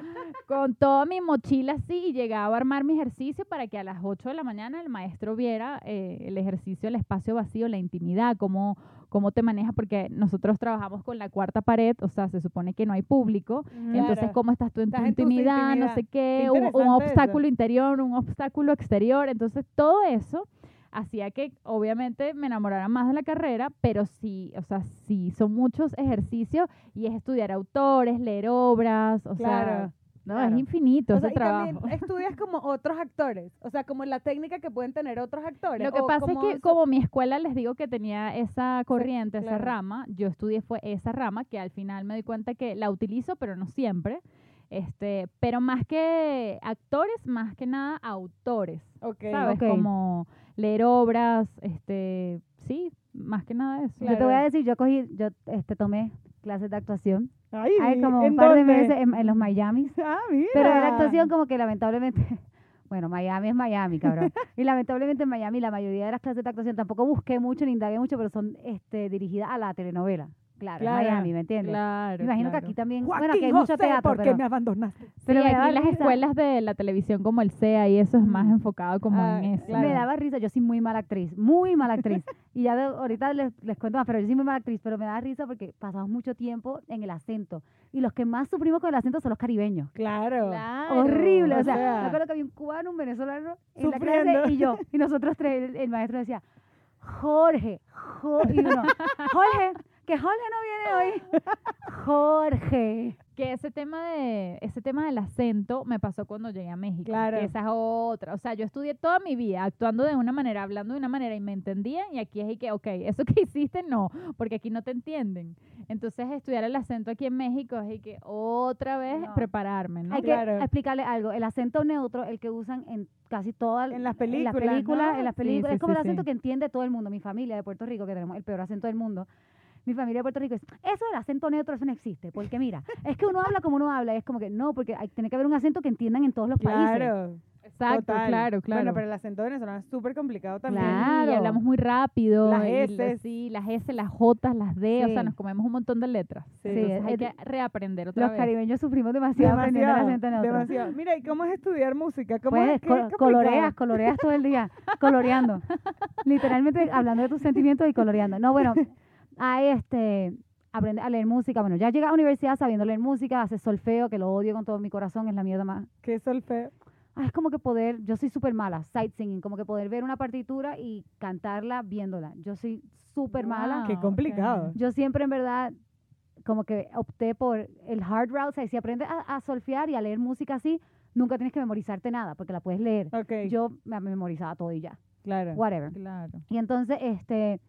con toda mi mochila así, y llegaba a armar mi ejercicio para que a las 8 de la mañana el maestro viera eh, el ejercicio, el espacio vacío, la intimidad, cómo, cómo te manejas, porque nosotros trabajamos con la cuarta pared, o sea, se supone que no hay público, entonces cómo estás tú en tu en tu intimidad, no intimidad. sé Qué qué, un, un interesante eso. obstáculo interior, un obstáculo exterior, entonces todo eso hacía que obviamente me enamorara más de la carrera, pero sí, o sea, sí, son muchos ejercicios y es estudiar autores, leer obras, o sea, no, claro. es infinito O ese y trabajo. también estudias como otros actores, o sea, como la técnica que pueden tener otros actores. Lo que pasa es que como mi escuela les digo que tenía esa corriente, esa claro. rama, yo estudié fue esa rama que al final me di cuenta que la utilizo, pero no siempre. Este, pero más que actores, más que nada autores, Ok. ¿sabes? Como leer obras, este, sí, más que nada eso. Yo te voy a decir, yo cogí, yo este, tomé clases de actuación. Ay, Hay como ¿en un par de meses en, en los Miamis. Ah, mira. Pero era actuación como que lamentablemente, bueno, Miami es Miami, cabrón. y lamentablemente en Miami la mayoría de las clases de actuación tampoco busqué mucho ni indagué mucho, pero son este, dirigidas a la telenovela. Claro, en Claro, Miami, ¿me entiendes? Claro. Me imagino claro. que aquí también, Joaquín bueno, aquí hay mucho José, teatro, ¿por qué pero, me abandonaste? pero sí, me daba las risa. escuelas de la televisión como el CEA y eso es más enfocado como Ah, en eso. claro. Me daba risa, yo soy muy mala actriz, muy mala actriz. y ya de- ahorita les, les cuento más, pero yo soy muy mala actriz, pero me da risa porque pasamos mucho tiempo en el acento. Y los que más sufrimos con el acento son los caribeños. Claro. Claro. Horrible. O o sea, me acuerdo que había un cubano, un venezolano en la clase y yo. Y nosotros tres, el, el maestro decía, Jorge, Jorge. Y uno, Jorge, que Jorge no viene hoy. Jorge. Que ese tema de ese tema del acento me pasó cuando llegué a México. Claro. Que esa es otra. O sea, yo estudié toda mi vida actuando de una manera, hablando de una manera y me entendían. Y aquí es y que, ok, eso que hiciste no, porque aquí no te entienden. Entonces, estudiar el acento aquí en México es y que otra vez No. prepararme, ¿no? Hay Claro. que explicarle algo. El acento neutro, el que usan en casi todas En las En películas, las películas, ¿no? en las Sí, películas. sí, es como sí, el acento sí. que entiende todo el mundo. Mi familia de Puerto Rico, que tenemos el peor acento del mundo. Mi familia de Puerto Rico es, eso del acento neutro, eso no existe. Porque mira, es que uno habla como uno habla. Y es como que no, porque hay, tiene que haber un acento que entiendan en todos los países. Claro. Exacto, total. claro, claro. Bueno, pero el acento venezolano es súper complicado también. Claro. Y hablamos muy rápido. Las S's. sí, las S, las J, las D. O sea, nos comemos un montón de letras. Sí. Hay que reaprender otra Los vez. caribeños sufrimos demasiado, aprendiendo el acento neutro. demasiado. Mira, ¿y cómo es estudiar música? ¿Cómo Pues coloreas, coloreas todo el día, coloreando. Literalmente hablando de tus sentimientos y coloreando. No, bueno, a este aprender a leer música. Bueno, ya llegué a la universidad sabiendo leer música, hacer solfeo, que lo odio con todo mi corazón, es la mierda más. ¿Qué solfeo? Ah, es como que poder, yo soy súper mala, sight singing, como que poder ver una partitura y cantarla viéndola. Yo soy súper mala. Qué Ah, complicado. Yo siempre en verdad como que opté por el hard route, o sea, si aprendes a, a solfear y a leer música así, nunca tienes que memorizarte nada, porque la puedes leer. Ok, Yo me memorizaba todo y ya, claro. whatever. Claro. Y entonces, este,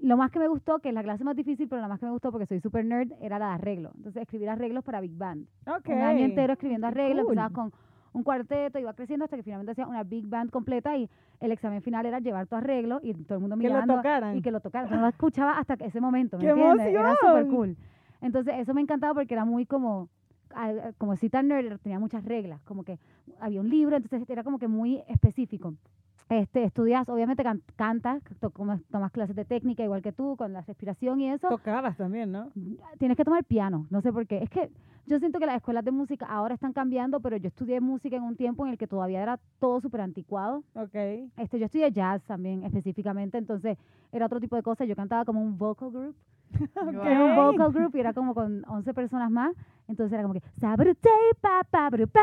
lo más que me gustó, que es la clase más difícil, pero la más que me gustó porque soy súper nerd, era la de arreglo. Entonces, escribir arreglos para Big Band. Ok. Un año entero escribiendo arreglos, cool. empezabas con un cuarteto, iba creciendo hasta que finalmente hacía una Big Band completa y el examen final era llevar tu arreglo y todo el mundo Que lo mirando tocaran. y que lo tocaran. Entonces, no lo escuchaba hasta ese momento, ¿me ¡Qué entiendes? Era súper emoción! cool. Entonces, eso me encantaba porque era muy como, ah, ah, como si tan nerd, tenía muchas reglas, como que había un libro, entonces era como que muy específico. Este, estudias, obviamente can- cantas, to- tomas clases de técnica igual que tú, con la respiración y eso. Tocabas también, ¿no? Tienes que tomar piano, no sé por qué. Es que yo siento que las escuelas de música ahora están cambiando, pero yo estudié música en un tiempo en el que todavía era todo súper anticuado. Ok. Este, yo estudié jazz también específicamente, entonces era otro tipo de cosas. Yo cantaba como un vocal group. Era un vocal group y era como con 11 personas más. Entonces era como que... "Sabrute, pa, pa, bru, pa".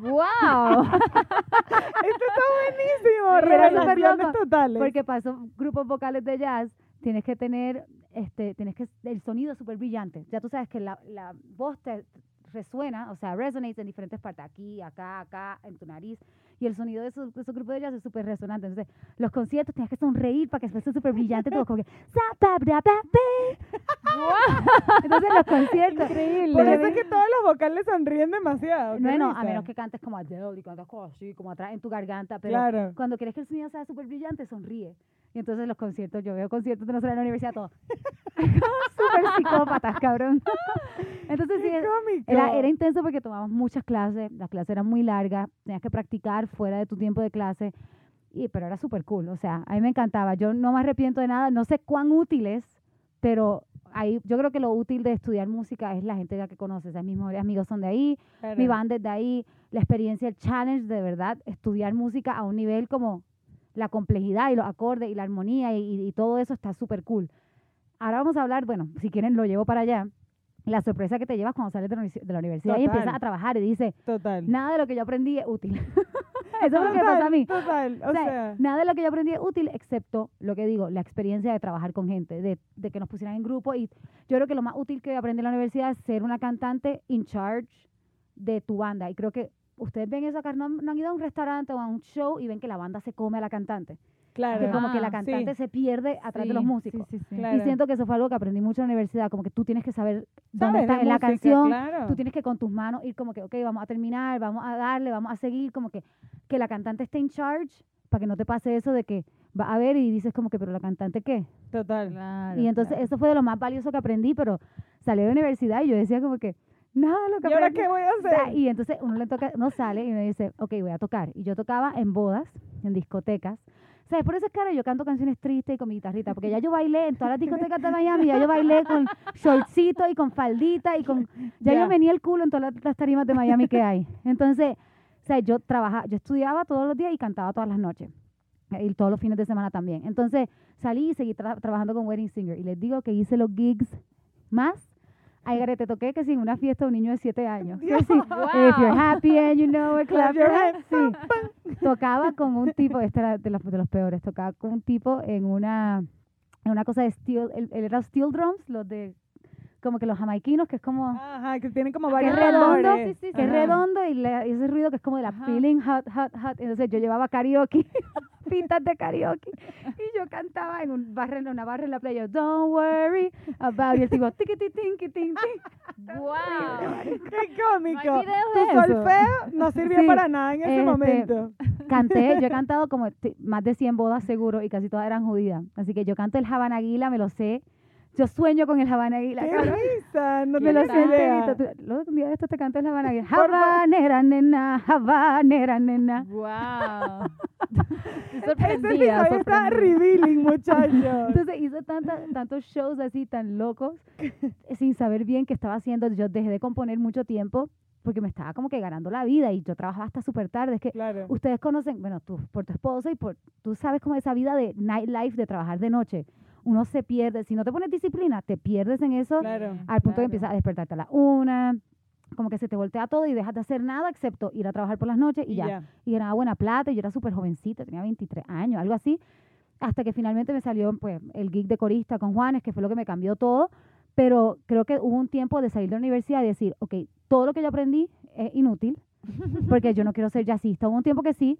¡Wow! Esto está buenísimo. Revelaciones totales. Porque para esos grupos vocales de jazz tienes que tener, este, tienes que, el sonido es súper brillante. Ya tú sabes que la, la voz te resuena, o sea, resonates en diferentes partes, aquí, acá, acá, en tu nariz. Y el sonido de esos, de esos grupos de jazz es súper resonante. Entonces, los conciertos tienes que sonreír para que fuese súper brillante todo, como que... Entonces, los conciertos... Increíble. Por eso es que todos los vocales sonríen demasiado. Bueno, a menos que cantes como Adele y cantas como así, como atrás en tu garganta, pero Claro. cuando quieres que el sonido sea súper brillante, sonríe. Y entonces los conciertos, yo veo conciertos de nosotros en la universidad, todos súper psicópatas, cabrón. Entonces sí, era, era intenso porque tomamos muchas clases, las clases eran muy largas, tenías que practicar fuera de tu tiempo de clase, y, pero era súper cool, o sea, a mí me encantaba, yo no me arrepiento de nada, no sé cuán útiles, pero ahí, yo creo que lo útil de estudiar música es la gente ya que conoces, o sea, mis mejores amigos son de ahí, Claro. mi banda es de ahí, la experiencia, el challenge de verdad, estudiar música a un nivel como la complejidad y los acordes y la armonía y, y todo eso está súper cool. Ahora vamos a hablar, bueno, si quieren lo llevo para allá, la sorpresa que te llevas cuando sales de la, universidad y empiezas a trabajar y dices, Total. nada de lo que yo aprendí es útil. eso es lo que pasa a mí. Total. O O sea, sea, nada de lo que yo aprendí es útil, excepto lo que digo, la experiencia de trabajar con gente, de, de que nos pusieran en grupo. Y yo creo que lo más útil que aprendí en la universidad es ser una cantante in charge de tu banda. Y creo que ustedes ven eso acá, no, han- no han ido a un restaurante o a un show y ven que la banda se come a la cantante. claro. Que como que la Ah, cantante sí. se pierde atrás de los músicos. Sí, sí, sí. Claro. Y siento que eso fue algo que aprendí mucho en la universidad, como que tú tienes que saber dónde De en la música, canción, claro. tú tienes que con tus manos ir como que, ok, vamos a terminar, vamos a darle, vamos a seguir, como que, que la cantante esté en charge, para que no te pase eso de que va a ver y dices como que, pero la cantante qué. Total. Claro, y entonces claro. eso fue de lo más valioso que aprendí, pero salí de la universidad y yo decía como que, nada lo que ¿Y ahora qué voy a O sea, hacer? y entonces uno le toca, uno sale y uno dice, ok, voy a tocar. Y yo tocaba en bodas, en discotecas. ¿Sabes? Por eso es claro, yo canto canciones tristes y con mi guitarrita, porque ya yo bailé en todas las discotecas de Miami, ya yo bailé con shortcito y con faldita y con... Ya, Ya. yo venía el culo en todas las, las tarimas de Miami que hay. Entonces, o sea, yo trabajaba, yo estudiaba todos los días y cantaba todas las noches. Y todos los fines de semana también. Entonces, salí y seguí tra- trabajando con Wedding Singer. Y les digo que hice los gigs más. Ay, Gare, te toqué que sí, en una fiesta un niño de 7 años. Que sí, If you're happy and you know it, clap your hands. Sí. Tocaba con un tipo, este era de los, de los peores, tocaba con un tipo en una, en una cosa de steel, él, él era steel drums, los de, como que los jamaiquinos, que es como, Ajá, que tienen como que varios es redondo, colores. que es redondo y, le- y ese ruido que es como de la Ajá. feeling hot, hot, hot. Entonces yo llevaba karaoke, pintas de karaoke, y yo cantaba en un barra, en una barra en la playa, don't worry about, y el tipo, tiqui, tiqui, tiqui, tiqui, tiqui. ¡Wow! ¡Qué cómico! Tu solfeo no sirvió Sí, para nada en ese este, momento. Canté, yo he cantado como más de 100 bodas seguro y casi todas eran judías. Así que yo canto el Habanaguila, me lo sé. Yo sueño con el Habanaguila. ¡Qué cabrón. risa! No Me lo sé idea. enterito. Tú- Luego un día de esto te canto el favor. Habanera, nena, habanera, nena. ¡Wow! Ese sorprendida, episodio está revealing, muchachos. Entonces hice tanta- tantos shows así tan locos sin saber bien qué estaba haciendo. Yo dejé de componer mucho tiempo porque me estaba como que ganando la vida y yo trabajaba hasta súper tarde. Es que Claro. ustedes conocen, bueno, tú por tu esposo y por, tú sabes como esa vida de nightlife, de trabajar de noche. Uno se pierde, si no te pones disciplina, te pierdes en eso Claro. al punto claro. que empiezas a despertarte a la una, como que se te voltea todo y dejas de hacer nada excepto ir a trabajar por las noches y, ya. Y ganaba buena plata y yo era súper jovencita, tenía 23 años, algo así. Hasta que finalmente me salió pues el gig de corista con Juanes, que fue lo que me cambió todo. Pero creo que hubo un tiempo de salir de la universidad y decir, ok, todo lo que yo aprendí es inútil, porque yo no quiero ser jazzista. Hubo un tiempo que sí,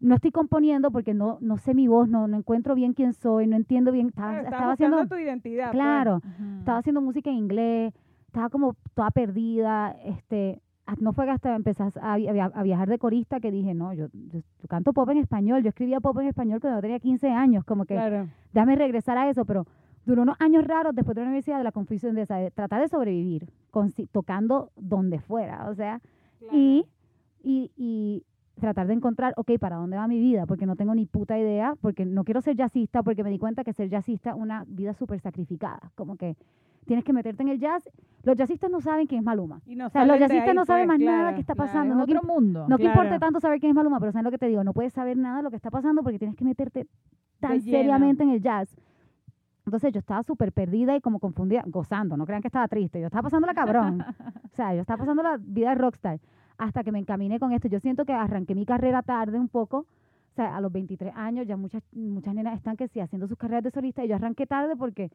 no estoy componiendo porque no, no sé mi voz, no, no encuentro bien quién soy, no entiendo bien. Estaba, Claro, estaba buscando haciendo, tu identidad. pues. claro, Ujú. estaba haciendo música en inglés, estaba como toda perdida, este, a- no fue que hasta empezar a, a a viajar de corista que dije, no, yo, yo, yo canto pop en español, yo escribía pop en español cuando tenía 15 años, como que Claro. déjame regresar a eso, pero duró unos años raros después de la universidad de la confusión de esa, de tratar de sobrevivir, con, tocando donde fuera, o sea, y, y, y tratar de encontrar, ok, ¿para dónde va mi vida? Porque no tengo ni puta idea, porque no quiero ser jazzista, porque me di cuenta que ser jazzista es una vida súper sacrificada. Como que tienes que meterte en el jazz. Los jazzistas no saben quién es Maluma. Y no O sea, los jazzistas ahí, no saben pues, más nada claro. que está Claro, pasando. es no que otro mundo. no que Claro. importe tanto saber quién es Maluma, pero ¿sabes lo que te digo? No puedes saber nada de lo que está pasando porque tienes que meterte tan seriamente en el jazz. Entonces yo estaba súper perdida y como confundida, gozando, no crean que estaba triste, yo estaba pasando la cabrón. o sea, yo estaba pasando la vida de rockstar hasta que me encaminé con esto. Yo siento que arranqué mi carrera tarde un poco, o sea, a los 23 años ya muchas, muchas nenas están que sí haciendo sus carreras de solista y yo arranqué tarde porque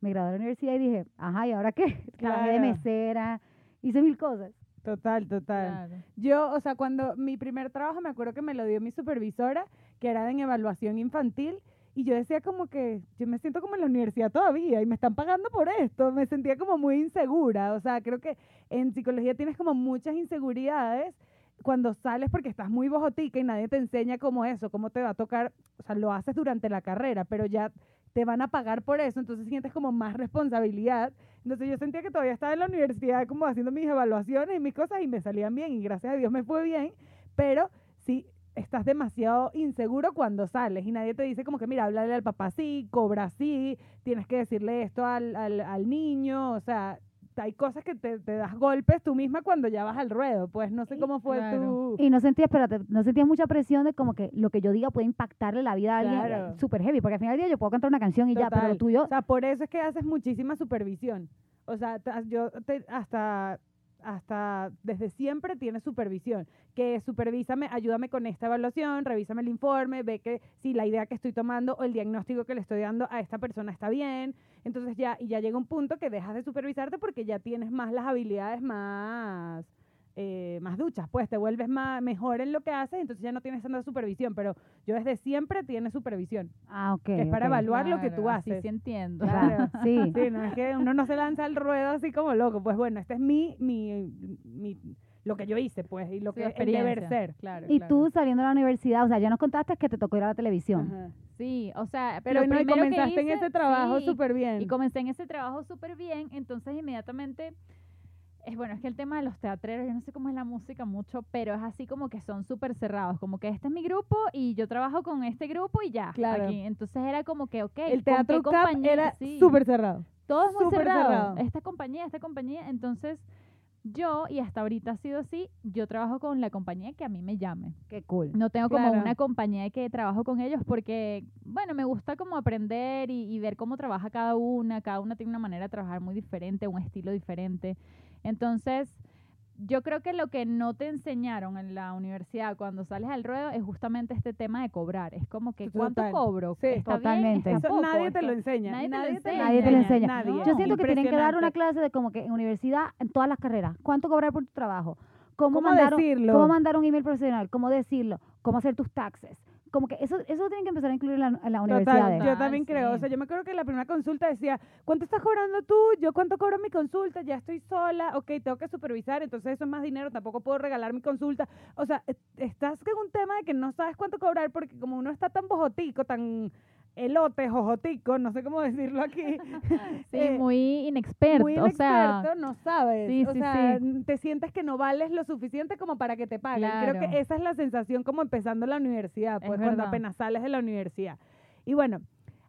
me gradué de la universidad y dije, ajá, ¿y ahora qué? Trabajé de mesera, hice mil cosas. Total, total. Claro. Yo, o sea, cuando mi primer trabajo me acuerdo que me lo dio mi supervisora, que era en evaluación infantil, y yo decía como que yo me siento como en la universidad todavía y me están pagando por esto, me sentía como muy insegura, o sea, creo que en psicología tienes como muchas inseguridades cuando sales porque estás muy bojotica y nadie te enseña cómo eso, cómo te va a tocar, o sea, lo haces durante la carrera, pero ya te van a pagar por eso, entonces sientes como más responsabilidad. Entonces yo sentía que todavía estaba en la universidad como haciendo mis evaluaciones y mis cosas y me salían bien y gracias a Dios me fue bien, pero sí estás demasiado inseguro cuando sales y nadie te dice como que mira, háblale al papá así, cobra así, tienes que decirle esto al, al, al niño, o sea, hay cosas que te, te das golpes tú misma cuando ya vas al ruedo, pues no sé cómo fue claro. tu... Y no sentías, espérate, no sentías mucha presión de como que lo que yo diga puede impactarle la vida a alguien Claro. eh, súper heavy, porque al final del día yo puedo cantar una canción y ya, pero lo tuyo, O sea, por eso es que haces muchísima supervisión. O sea, yo te- hasta hasta desde siempre tienes supervisión, que supervísame, ayúdame con esta evaluación, revísame el informe, ve que si la idea que estoy tomando o el diagnóstico que le estoy dando a esta persona está bien. Entonces ya y ya llega un punto que dejas de supervisarte porque ya tienes más las habilidades más eh, más duchas, pues te vuelves más mejor en lo que haces, entonces ya no tienes tanta supervisión, pero yo desde siempre tienes supervisión. ah, ok. que es para ok. evaluar lo que Claro, tú haces. sí entiendo. Claro. Sí. Sí, no es que uno no se lanza al ruedo así como loco. Pues bueno, este es mi, mi, mi lo que yo hice, pues, y lo Su que el deber ser. Claro, Y claro. tú saliendo de la universidad, o sea, ya nos contaste que te tocó ir a la televisión. Ajá. Sí, o sea, Pero lo no, y primero que comenzaste en hice- ese trabajo sí, súper bien. Y comencé en ese trabajo súper bien, entonces inmediatamente, es bueno, es que el tema de los teatreros, yo no sé cómo es la música mucho, pero es así como que son súper cerrados, como que este es mi grupo y yo trabajo con este grupo y ya, Claro. aquí. Entonces era como que, ok, el ¿con qué teatro Cap compañía? era Sí, súper cerrado. todo es muy súper cerrado. cerrado. Esta compañía, esta compañía, entonces yo, y hasta ahorita ha sido así, yo trabajo con la compañía que a mí me llame. Qué cool. No tengo como una compañía que trabajo con ellos porque, bueno, me gusta como aprender y, y ver cómo trabaja cada una. Cada una tiene una manera de trabajar muy diferente, un estilo diferente. Entonces, yo creo que lo que no te enseñaron en la universidad cuando sales al ruedo es justamente este tema de cobrar. Es como que, ¿cuánto Total. cobro? Sí, ¿Está bien? totalmente. ¿Está Eso poco? nadie te lo ¿Está- enseña. nadie te lo enseña. Nadie te lo enseña. Nadie. Yo siento que tienen que dar una clase de como que en universidad, en todas las carreras, cuánto cobrar por tu trabajo, cómo, ¿Cómo mandar, un- cómo mandar un email profesional, cómo decirlo, cómo hacer tus taxes. Como que eso, eso tienen que empezar a incluir en, la, en las Total, universidades. yo también creo. O sea, yo me acuerdo que la primera consulta decía, ¿cuánto estás cobrando tú? Yo, ¿cuánto cobro mi consulta? Ya estoy sola. Ok, tengo que supervisar, entonces eso es más dinero. Tampoco puedo regalar mi consulta. O sea, es- estás en un tema de que no sabes cuánto cobrar porque como uno está tan bojotico, tan elote, jojotico, no sé cómo decirlo aquí. Sí, eh, muy inexperto. muy o sea, inexperto, no sabes. sí, o sí, sea, sí. te sientes que no vales lo suficiente como para que te paguen. Creo que esa es la sensación como empezando la universidad, Es pues cuando verdad. apenas sales de la universidad. Y bueno,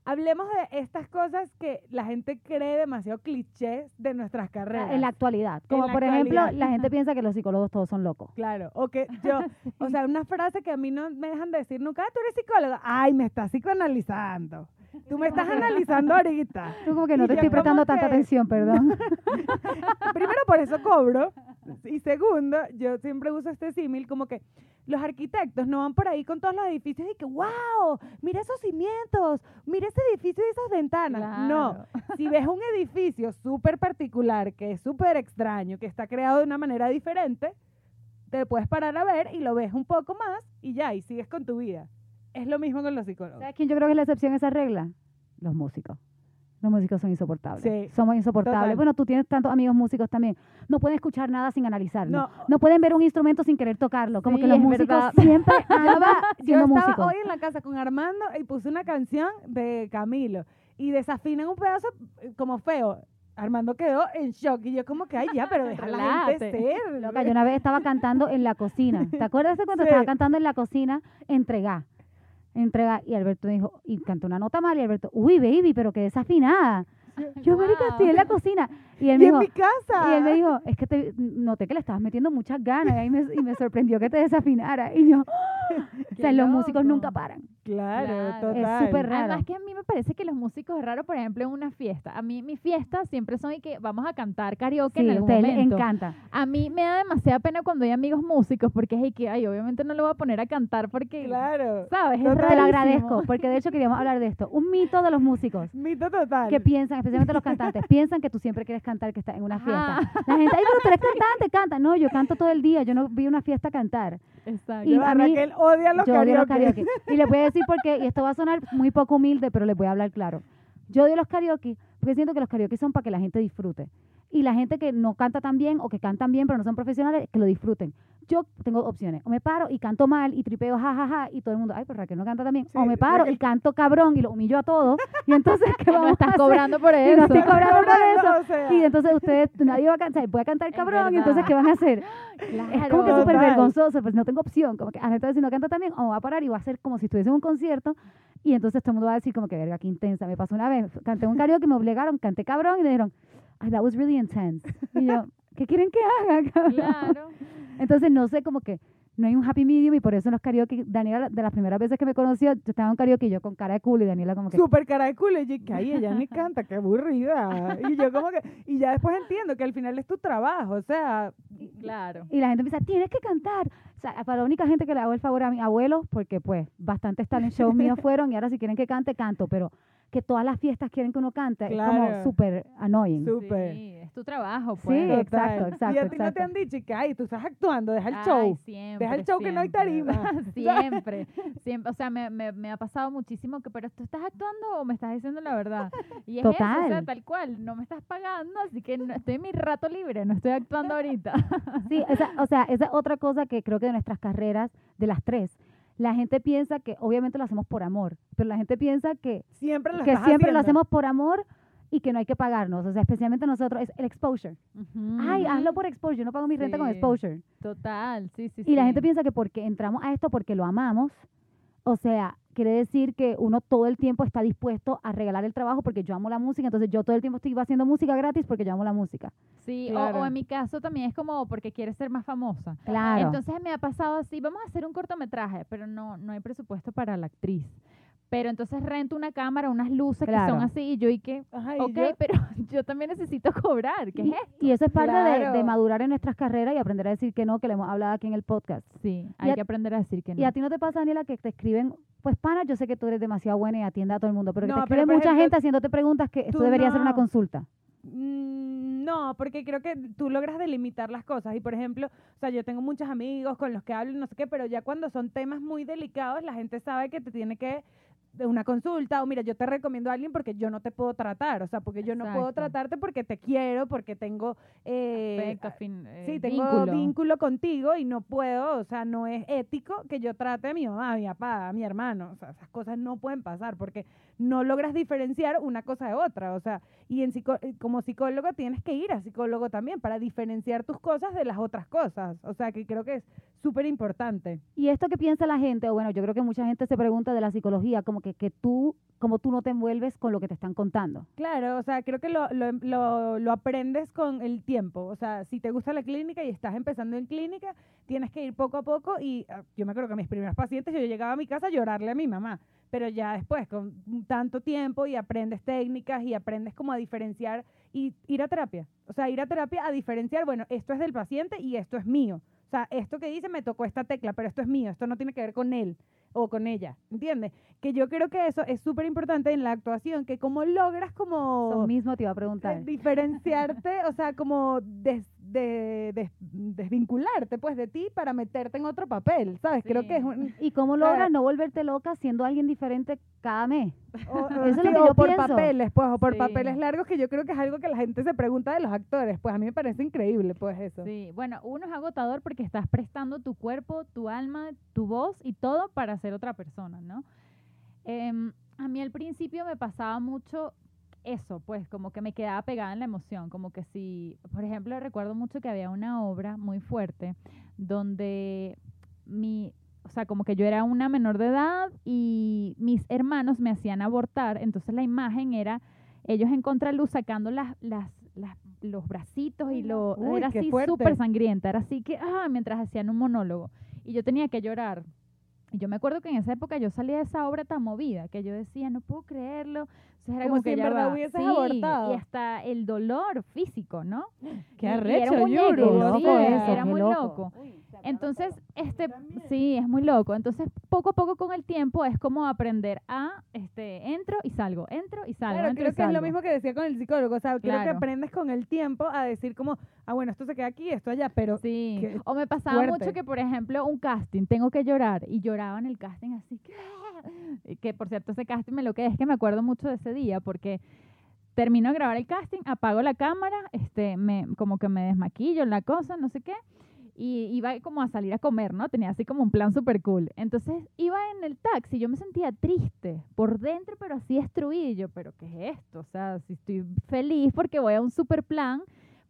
hablemos de estas cosas que la gente cree demasiado clichés de nuestras carreras. en la actualidad. Como la por ejemplo, la gente piensa que los psicólogos todos son locos. Claro, o que yo, o sea, una frase que a mí no me dejan de decir nunca, "Ah, tú eres psicóloga, ay, me estás psicoanalizando, tú me estás analizando ahorita. Tú como que no Y te estoy prestando tanta que- atención, perdón. Primero, por eso cobro. Y segundo, yo siempre uso este símil como que los arquitectos no van por ahí con todos los edificios y que, wow, mira esos cimientos, mira ese edificio y esas ventanas. No, si ves un edificio súper particular, que es súper extraño, que está creado de una manera diferente, te puedes parar a ver y lo ves un poco más y ya, y sigues con tu vida. Es lo mismo con los psicólogos. ¿Sabes quién yo creo que es la excepción a esa regla? Los músicos. Los músicos son insoportables. Sí, Somos insoportables. total. Bueno, tú tienes tantos amigos músicos también. No pueden escuchar nada sin analizarlo. No, No, pueden ver un instrumento sin querer tocarlo. Como Sí, que los músicos verdad. siempre andan Yo siendo estaba músicos. hoy en la casa con Armando y puse una canción de Camilo y desafinan un pedazo eh, como feo. Armando quedó en shock y yo como que, ay, ya, pero deja la gente ser. Loca, yo una vez estaba cantando en la cocina. ¿Te acuerdas de cuando Sí. estaba cantando en la cocina? Entregá. Entregá. Y Alberto dijo, y cantó una nota mal. Y Alberto, uy, baby, pero qué desafinada. Yo, marica, Wow. estoy en la cocina. Y él Y me en dijo, mi casa. y él me dijo, es que te, noté que le estabas metiendo muchas ganas. Y, ahí me, y me sorprendió que te desafinara. Y yo, o sea, los músicos nunca paran. Claro, Claro. Es total. súper raro. Además que a mí me parece que los músicos es raro, por ejemplo, en una fiesta. A mí mis fiestas siempre son y que vamos a cantar karaoke Sí, en a algún les momento. encanta. A mí me da demasiada pena cuando hay amigos músicos porque es y que, ay, obviamente no lo voy a poner a cantar porque, Claro. ¿sabes? Es Total. Te lo agradezco, porque de hecho queríamos hablar de esto. Un mito de los músicos. Mito total. que piensan, especialmente los cantantes, piensan que tú siempre quieres cantar que estás en una fiesta. Ajá. La gente, ay, pero tú eres cantante, canta. No, yo canto todo el día, yo no vi una fiesta a cantar. Exacto. Y a mí- Raquel odia los yo odio los karaoke. karaoke. Y les voy a decir por qué, y esto va a sonar muy poco humilde, pero les voy a hablar claro. Yo odio los karaoke porque siento que los karaoke son para que la gente disfrute. Y la gente que no canta tan bien o que cantan bien pero no son profesionales, que lo disfruten. Yo tengo opciones. O me paro y canto mal y tripeo jajaja y todo el mundo, ay, pero Raquel no canta tan bien. o Sí, me paro Raquel- y canto cabrón y lo humillo a todos. Y entonces, ¿qué Y no vamos a hacer? cobrando por Y eso. no estoy cobrando por eso. o sea, Y entonces ustedes, nadie va a cantar, voy a cantar cabrón, y entonces. ¿qué van a hacer? Claro. Es como que súper vergonzoso, pues no tengo opción, como que, ah, entonces si no canta también, o va a parar y va a hacer como si estuviese en un concierto, y entonces todo el mundo va a decir como que, verga, qué intensa, me pasó una vez, canté un karaoke, me obligaron, canté cabrón, y me dijeron, ay, that was really intense, y yo, ¿qué quieren que haga? cabrón?" Claro. Entonces no sé, como que no hay un happy medium, y por eso en los karaoke, Daniela, de las primeras veces que me conoció, yo estaba en un karaoke y yo con cara de culo, y Daniela como que, Súper cara de culo. Y yo, que ay, ella ni canta, qué aburrida. Y yo como que, y ya después entiendo que al final es tu trabajo, o sea, Claro. Y la gente empieza, tienes que cantar. O sea, para la única gente que le hago el favor a mi abuelo, porque pues bastantes talent shows míos fueron y ahora si quieren que cante, canto, pero que todas las fiestas quieren que uno cante es Claro. como súper annoying. súper. Sí, es tu trabajo, Sí, pues. exacto, Total. exacto, Y a ti no te exacto. han dicho que, ay, tú estás actuando, deja el Ay, show. siempre, Deja el show que no hay siempre. tarima. siempre, siempre. O sea, me, me, me ha pasado muchísimo que, pero tú estás actuando o me estás diciendo la verdad. Y es eso, o sea, Total. tal cual, no me estás pagando, así que no, estoy en mi rato libre, no estoy actuando ahorita. Sí, esa, o sea, esa es otra cosa que creo que de nuestras carreras, de las tres, la gente piensa que obviamente lo hacemos por amor, pero la gente piensa que, Siempre lo que siempre lo hacemos por amor y que no hay que pagarnos. O sea, especialmente nosotros, es el exposure. Ay, hazlo por exposure, yo no pago mi renta con exposure. Total, sí, sí, Y la gente piensa que porque entramos a esto porque lo amamos, o sea, quiere decir que uno todo el tiempo está dispuesto a regalar el trabajo porque yo amo la música, entonces yo todo el tiempo estoy haciendo música gratis porque yo amo la música. Sí, o- Claro. o, en mi caso también es como porque quieres ser más famosa. Claro. Entonces me ha pasado así, vamos a hacer un cortometraje, pero no, no hay presupuesto para la actriz. Pero entonces rento una cámara, unas luces que son así y yo y que, Ajá, y ok, yo- pero yo también necesito cobrar, ¿qué es y, esto? y eso es parte de- de, Claro. madurar en nuestras carreras y aprender a decir que no, que le hemos hablado aquí en el podcast. Sí, Y hay a- que aprender a decir que no. Y a ti no te pasa, Daniela, que te escriben, pues pana, yo sé que tú eres demasiado buena y atiende a todo el mundo, pero que No, te pero, escribe por mucha ejemplo, gente haciéndote preguntas que esto tú debería ser una no. consulta. Mm, No, porque creo que tú logras delimitar las cosas. Y por ejemplo, o sea, yo tengo muchos amigos con los que hablo y no sé qué, pero ya cuando son temas muy delicados, la gente sabe que te tiene que de una consulta o mira, yo te recomiendo a alguien porque yo no te puedo tratar, o sea, porque yo no puedo tratarte porque te quiero, porque tengo eh, Afecto, fin- eh, Sí, tengo vínculo. vínculo. contigo y no puedo, o sea, no es ético que yo trate a mi mamá, a mi papá, a mi hermano, o sea, esas cosas no pueden pasar porque no logras diferenciar una cosa de otra, o sea, y en psico- eh, como psicólogo tienes que ir a psicólogo también para diferenciar tus cosas de las otras cosas, o sea, que creo que es súper importante. Y esto que piensa la gente, o bueno, yo creo que mucha gente se pregunta de la psicología, como que, tú, como tú no te envuelves con lo que te están contando. Claro, o sea, creo que lo, lo, lo, lo aprendes con el tiempo. O sea, si te gusta la clínica y estás empezando en clínica, tienes que ir poco a poco. Y ah, yo me acuerdo que a mis primeros pacientes yo llegaba a mi casa a llorarle a mi mamá. Pero ya después, con tanto tiempo y aprendes técnicas y aprendes como a diferenciar y ir a terapia. O sea, ir a terapia a diferenciar, bueno, esto es del paciente y esto es mío. O sea, esto que dice me tocó esta tecla, pero esto es mío, esto no tiene que ver con él o con ella, ¿entiendes? Que yo creo que eso es súper importante en la actuación, que como logras como Eso mismo te iba a preguntar. diferenciarte, o sea, como des- de- des- desvincularte pues de ti para meterte en otro papel, ¿sabes? Creo que es un... ¿Y cómo logras no volverte loca siendo alguien diferente cada mes? O, o Eso es lo que o yo por pienso. papeles, pues, o por Sí. papeles largos, que yo creo que es algo que la gente se pregunta de los actores, pues a mí me parece increíble, pues eso. Sí, bueno, uno es agotador porque estás prestando tu cuerpo, tu alma, tu voz y todo para ser otra persona, ¿no? Em, a mí al principio me pasaba mucho eso, pues como que me quedaba pegada en la emoción, como que si, por ejemplo, recuerdo mucho que había una obra muy fuerte donde mi, o sea, como que yo era una menor de edad y mis hermanos me hacían abortar, entonces la imagen era ellos en contraluz sacando las, las, las- los bracitos y lo Uy, era así súper sangrienta, era así que, ah, mientras hacían un monólogo y yo tenía que llorar. Y yo me acuerdo que en esa época yo salía de esa obra tan movida que yo decía, no puedo creerlo. Entonces era Como como, si que en ya verdad va. hubieses Sí, abortado. Y hasta el dolor físico, ¿no? Qué y era arrecho, un muñeco, loco sí, eso, era muy loco. loco. Entonces, este, sí, es muy loco. Entonces, poco a poco con el tiempo es como aprender a, este, entro y salgo, entro y salgo, Claro, entro creo y que es lo mismo que decía con el psicólogo. O sea, creo que Claro. aprendes con el tiempo a decir como, ah, bueno, esto se queda aquí, esto allá, pero Sí, o me pasaba fuerte. mucho que, por ejemplo, un casting, tengo que llorar, y lloraba en el casting así que... Que, por cierto, ese casting me lo que es que me acuerdo mucho de ese día, porque termino de grabar el casting, apago la cámara, este, me, como que me desmaquillo en la cosa, no sé qué, y iba como a salir a comer, ¿no? Tenía así como un plan súper cool. Entonces, iba en el taxi, yo me sentía triste, por dentro, pero así destruida, y yo, ¿pero qué es esto? O sea, si estoy feliz porque voy a un super plan,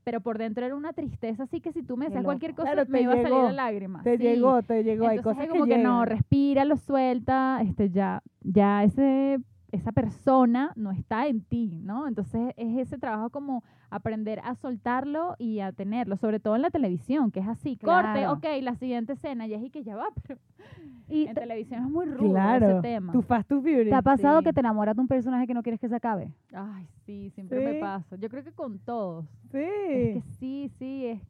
pero por dentro era una tristeza, así que si tú me decías cualquier cosa, Claro, me iba a salir la lágrima. te sí. llegó, te llegó. Hay Entonces cosas es como que, no, llegan. respira, lo suelta, este, ya, ya ese, esa persona no está en ti, ¿no? Entonces es ese trabajo como aprender a soltarlo y a tenerlo, sobre todo en la televisión, que es así, corte, ok, la siguiente escena, y es y que ya va, pero Y en te, televisión es muy rudo Claro, ese tema. tu Fast. ¿te ha pasado Sí. que te enamoras de un personaje que no quieres que se acabe? Ay, sí, siempre Sí. me pasa. Yo creo que con todos. Sí. Es que sí, sí, es,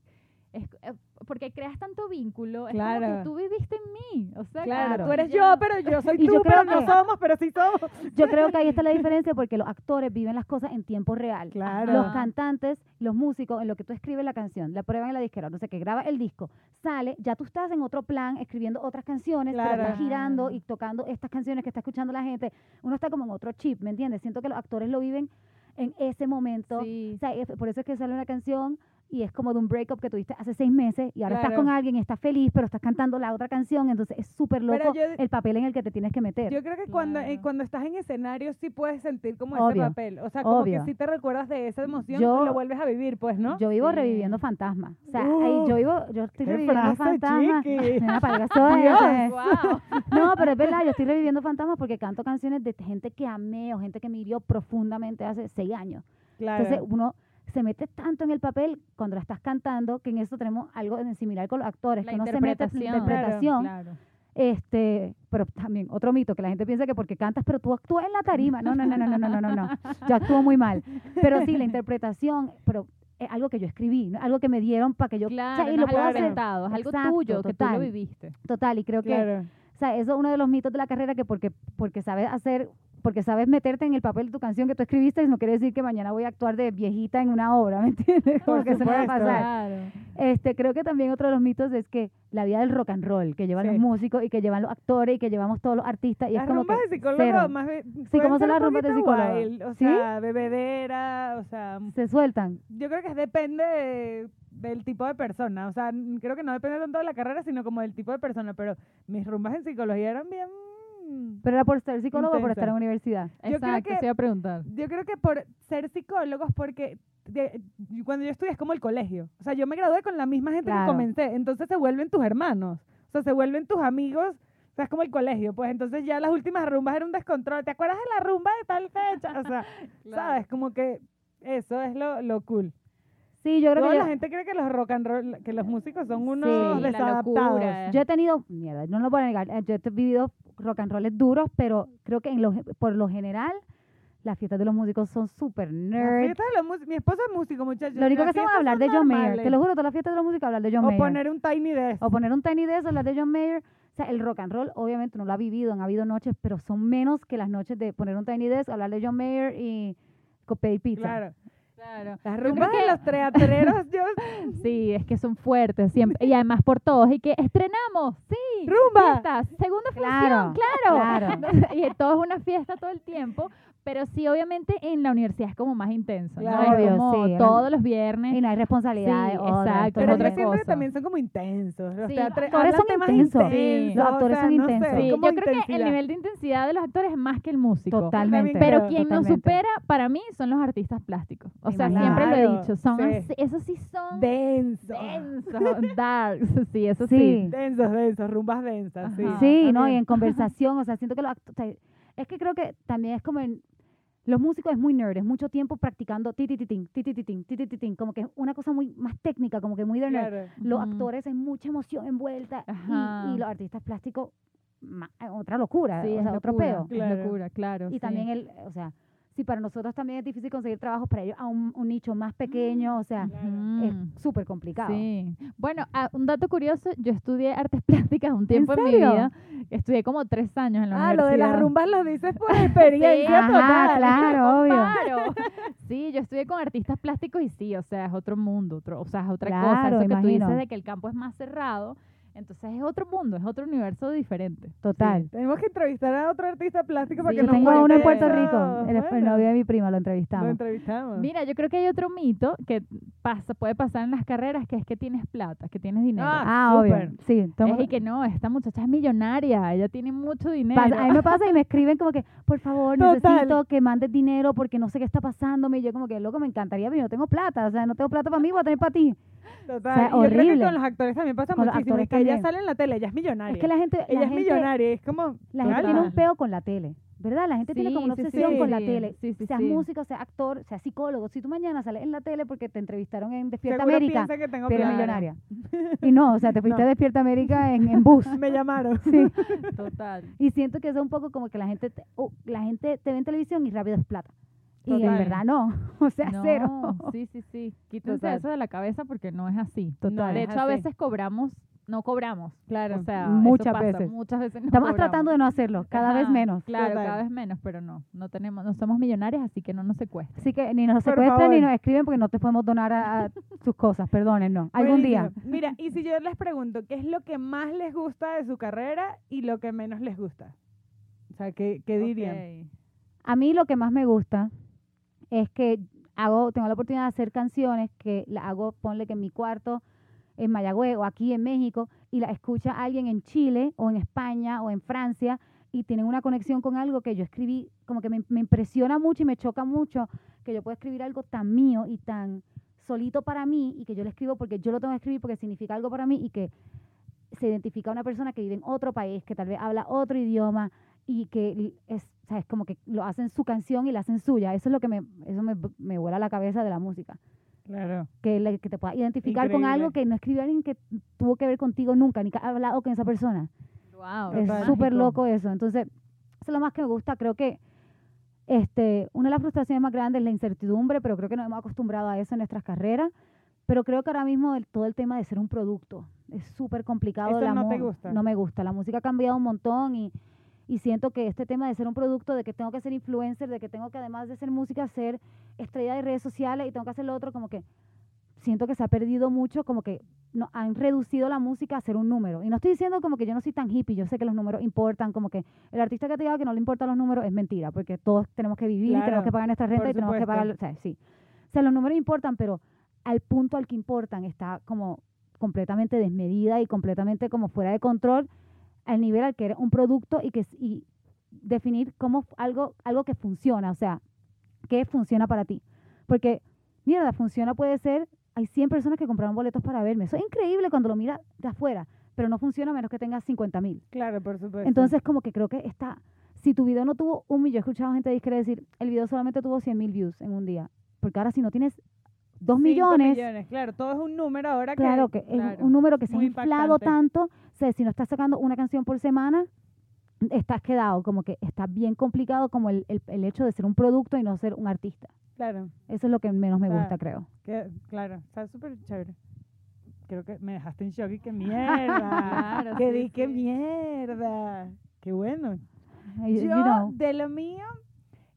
es eh, porque creas tanto vínculo, es como que tú viviste en mí, o sea, Claro, Claro. tú eres yo, pero yo soy tú, yo pero no que- somos, pero sí somos. Yo creo que ahí está la diferencia porque los actores viven las cosas en tiempo real. Claro. Los cantantes, los músicos, en lo que tú escribes la canción, la prueban en la disquera, no sé qué, graba el disco, sale, ya tú estás en otro plan escribiendo otras canciones, pero estás girando y tocando estas canciones que está escuchando la gente. Uno está como en otro chip, ¿me entiendes? Siento que los actores lo viven en ese momento. Sí. O sea, es- por eso es que sale una canción y es como de un breakup que tuviste hace seis meses y ahora estás Claro. con alguien y estás feliz, pero estás cantando la otra canción, entonces es súper loco yo- el papel en el que te tienes que meter. Yo creo que cuando, eh, Claro. cuando estás en escenario sí puedes sentir como ese Obvio, papel. O sea, como obvio. que sí te recuerdas de esa emoción Yo- y lo vuelves a vivir, pues, ¿no? Yo vivo Sí. reviviendo fantasmas. O sea, Uh, ahí yo vivo, yo estoy reviviendo fantasmas. Wow. No, pero es verdad, yo estoy reviviendo fantasmas porque canto canciones de gente que amé o gente que me hirió profundamente hace seis años. Claro. Entonces uno se mete tanto en el papel cuando la estás cantando, que en eso tenemos algo similar con los actores, la que no se mete en la interpretación. Este, pero también otro mito que la gente piensa que porque cantas, pero tú actúas en la tarima. No, no, no, no, no, no, no, no. Yo actúo muy mal. Pero sí, la interpretación, pero es algo que yo escribí, ¿no? algo que me dieron para que yo claro, o sea, y no lo es algo inventado, es algo Exacto, tuyo total, que tú lo viviste. Total, y creo que o sea, eso es uno de los mitos de la carrera que porque porque sabes hacer porque sabes meterte en el papel de tu canción que tú escribiste, no quiere decir que mañana voy a actuar de viejita en una obra, ¿me entiendes? Por Porque eso no va a pasar. Claro. Este, creo que también otro de los mitos es que la vida del rock and roll, que llevan Sí. los músicos y que llevan los actores y que llevamos todos los artistas, y Las es como rumbas que de psicólogo más Sí, ¿cómo son las rumbas de psicólogo? wild, o ¿Sí? sea, bebedera, o sea, se sueltan. yo creo que depende de- del tipo de persona, o sea, creo que no depende tanto de la carrera, sino como del tipo de persona, pero mis rumbas en psicología eran bien... Pero era por ser psicólogo o por Intensa. estar en universidad. Yo creo Exacto, que- se iba a preguntar. Yo creo que por ser psicólogos, porque de- cuando yo estudié es como el colegio. O sea, yo me gradué con la misma gente Claro. que comencé. Entonces se vuelven tus hermanos. O sea, se vuelven tus amigos. O sea, es como el colegio. Pues entonces ya las últimas rumbas eran un descontrol. ¿Te acuerdas de la rumba de tal fecha? O sea, ¿sabes? Como que eso es lo, lo cool. Sí, yo creo Luego que la yo, gente cree que los rock and roll, que los músicos son unos Sí, la desadaptados. locura. yo he tenido, mierda, no lo voy a negar, eh, yo he vivido rock and rolls duros, pero creo que en lo, por lo general las fiestas de los músicos son súper nerd. mi esposo es músico, muchachos. Lo único que hacemos es hablar de John Mayer. Te lo juro, todas las fiestas de los músicos hablar de John O Mayer. poner un Tiny Desk. o poner un Tiny Desk, hablar de John Mayer. O sea, el rock and roll, obviamente, no lo ha vivido, han habido noches, pero son menos que las noches de poner un Tiny Desk, hablar de John Mayer y pedir pizza. Claro. Claro. Las rumbas de los teatreros, yo... Sí, es que son fuertes siempre. Y además por todos. Y que estrenamos, sí. ¡Rumba! Fiestas, segunda Claro, función, claro. claro. y todo es una fiesta todo el tiempo. Pero sí, obviamente en la universidad es como más intenso, ¿no? Claro. Es como sí, todos los viernes. Y no hay responsabilidades. Sí, otra, exacto, Pero es lo yo otra siento que cosa. también son como intensos. Los Sí, teatros- los actores son intensos. intensos, Los o actores sea, son no sé, intensos. yo creo que el nivel de intensidad de los actores es más que el músico. Totalmente. Pero Pero quien nos supera para mí son los artistas plásticos. O sea, siempre lo he dicho. Son sí. así- esos sí son Denso. densos, darks. Sí, eso sí. Sí. Densos, densos, rumbas densas. Sí, Ajá. Sí, ¿no? Y en conversación, o sea, siento que los act- o sea, es que creo que también es como en, los músicos es muy nerd, es mucho tiempo practicando ti ti ti tin, ti ti ti tin, ti ti ti tin, como que es una cosa muy más técnica, como que muy de nerd. Claro. Los actores hay mucha emoción envuelta y- los artistas plásticos ma- otra locura, Sí, o es sea, otro locura, peo. es Claro. locura, claro. Y sí. también el, o sea, si para nosotros también es difícil conseguir trabajo, para ellos a un, un nicho más pequeño, o sea, Claro. es Ujú. súper complicado. Sí. Bueno, ah, un dato curioso, yo estudié artes plásticas un tiempo en, mi vida. Estudié como tres años en la Ah, lo de las universidad. rumbas lo dices por experiencia Ajá, total. claro, obvio. Claro. Sí, yo estudié con artistas plásticos y sí, o sea, es otro mundo, otro, o sea, es otra cosa. Eso que tú dices de que el campo es más cerrado, entonces es otro mundo, es otro universo diferente. Total. Tenemos que entrevistar a otro artista plástico para Sí, que Yo nos tengo a uno en Puerto. Rico, el, el Bueno, novio de mi prima, lo Lo entrevistamos. entrevistamos. Mira, yo creo que hay otro mito que pasa, puede pasar en las carreras, que es que tienes plata, que tienes dinero. Ah, Ah, obvio. Sí, tomo- es y que no, esta muchacha es millonaria, ella tiene mucho dinero. pasa- a mí me pasa y me escriben como que, por favor, Total. necesito que mandes dinero porque no sé qué está pasándome. Y yo como que, loco, me encantaría, pero yo no tengo plata. O sea, no tengo plata para mí, voy a tener para ti. Total. o sea, y yo creo que horrible. con los actores también pasa Con los muchísimo. Es actores que ella sale en la tele, ella es millonaria. Es que la gente, la ella es gente, millonaria, es como... la gente tiene un peo con la tele. ¿Verdad? La gente tiene como una Sí, sí, obsesión sí. con la tele. sí, sí, seas sí. músico, seas actor, seas psicólogo. Si tú mañana sales en la tele porque te entrevistaron en Despierta Seguro América, que tengo plata. millonaria. Y no, o sea, te fuiste No. a Despierta América en, en bus. Me llamaron. Sí. Total. Y siento que eso es un poco como que la gente, te, oh, la gente te ve en televisión y rápido es plata. Y en verdad no, o sea, No, cero. Sí, sí, sí. Quítense Total. eso de la cabeza porque no es así. Total. de hecho, a veces cobramos, no cobramos. Claro. O sea, Muchas eso pasa, veces. Muchas veces no Estamos cobramos. tratando de no hacerlo, cada vez menos. Claro, Total. cada vez menos, pero no, no tenemos, no somos millonarios, así que no nos secuestren. Así que ni nos secuestran ni nos escriben porque no te podemos donar a, a sus cosas, perdonen, no. Algún día. Mira, y si yo les pregunto, ¿qué es lo que más les gusta de su carrera y lo que menos les gusta? O sea, ¿qué, qué dirían? A mí lo que más me gusta es que hago, tengo la oportunidad de hacer canciones que la hago, ponle que en mi cuarto, en Mayagüez o aquí en México, y la escucha alguien en Chile o en España o en Francia y tienen una conexión con algo que yo escribí, como que me, me impresiona mucho y me choca mucho que yo pueda escribir algo tan mío y tan solito para mí y que yo lo escribo porque yo lo tengo que escribir porque significa algo para mí y que se identifica a una persona que vive en otro país, que tal vez habla otro idioma y que es, ¿sabes? como que lo hacen su canción y la hacen suya. Eso es lo que me, eso me, me vuela la cabeza de la música. Claro. Que, le- que te pueda identificar con algo Increíble. que no escribió alguien que tuvo que ver contigo nunca, ni que ha hablado con esa persona. Wow, Es súper loco eso. Entonces, eso es lo más que me gusta. Creo que este, una de las frustraciones más grandes es la incertidumbre, pero creo que nos hemos acostumbrado a eso en nuestras carreras. Pero creo que ahora mismo el- todo el tema de ser un producto es súper complicado. ¿Eso la no te gusta? No me gusta. La música ha cambiado un montón y, y siento que este tema de ser un producto, de que tengo que ser influencer, de que tengo que además de ser música, ser estrella de redes sociales y tengo que hacer lo otro, como que siento que se ha perdido mucho, como que no, han reducido la música a ser un número. Y no estoy diciendo como que yo no soy tan hippie, yo sé que los números importan, como que el artista que te diga que no le importan los números es mentira, porque todos tenemos que vivir y Claro, tenemos que pagar nuestra renta y tenemos que pagar, o sea, sí. O sea, los números importan, pero al punto al que importan está como completamente desmedida y completamente como fuera de control al nivel al que eres un producto y que y definir como f- algo algo que funciona, o sea, qué funciona para ti. Porque mierda, funciona puede ser hay 100 personas que compraron boletos para verme. Eso es increíble cuando lo miras de afuera, pero no funciona a menos que tengas 50 mil. Claro, por supuesto. Entonces, como que creo que está. Si tu video no tuvo un millón, he escuchado gente discre decir, el video solamente tuvo 100 mil views en un día. Porque ahora, si no tienes 2 Cinco millones, millones, Claro, todo es un número ahora claro que... que es un número que se ha inflado impactante. tanto. O sea, si no estás sacando una canción por semana, estás quedado. Como que está bien complicado como el, el, el hecho de ser un producto y no ser un artista. Claro, Eso es lo que menos me Claro. gusta, creo. que, claro, está súper chévere. Creo que me dejaste en shock y qué mierda. Claro, que sí, di qué mierda. Qué bueno. You Yo, know. de lo mío,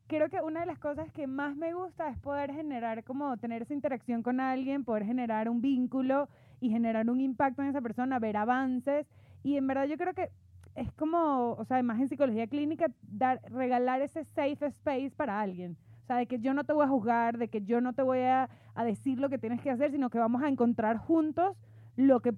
creo que una de las cosas que más me gusta es poder generar, como tener esa interacción con alguien, poder generar un vínculo y generar un impacto en esa persona, ver avances. Y en verdad yo creo que es como, o sea, además en psicología clínica, dar, regalar ese safe space para alguien. O sea, de que yo no te voy a juzgar, de que yo no te voy a, a decir lo que tienes que hacer, sino que vamos a encontrar juntos lo que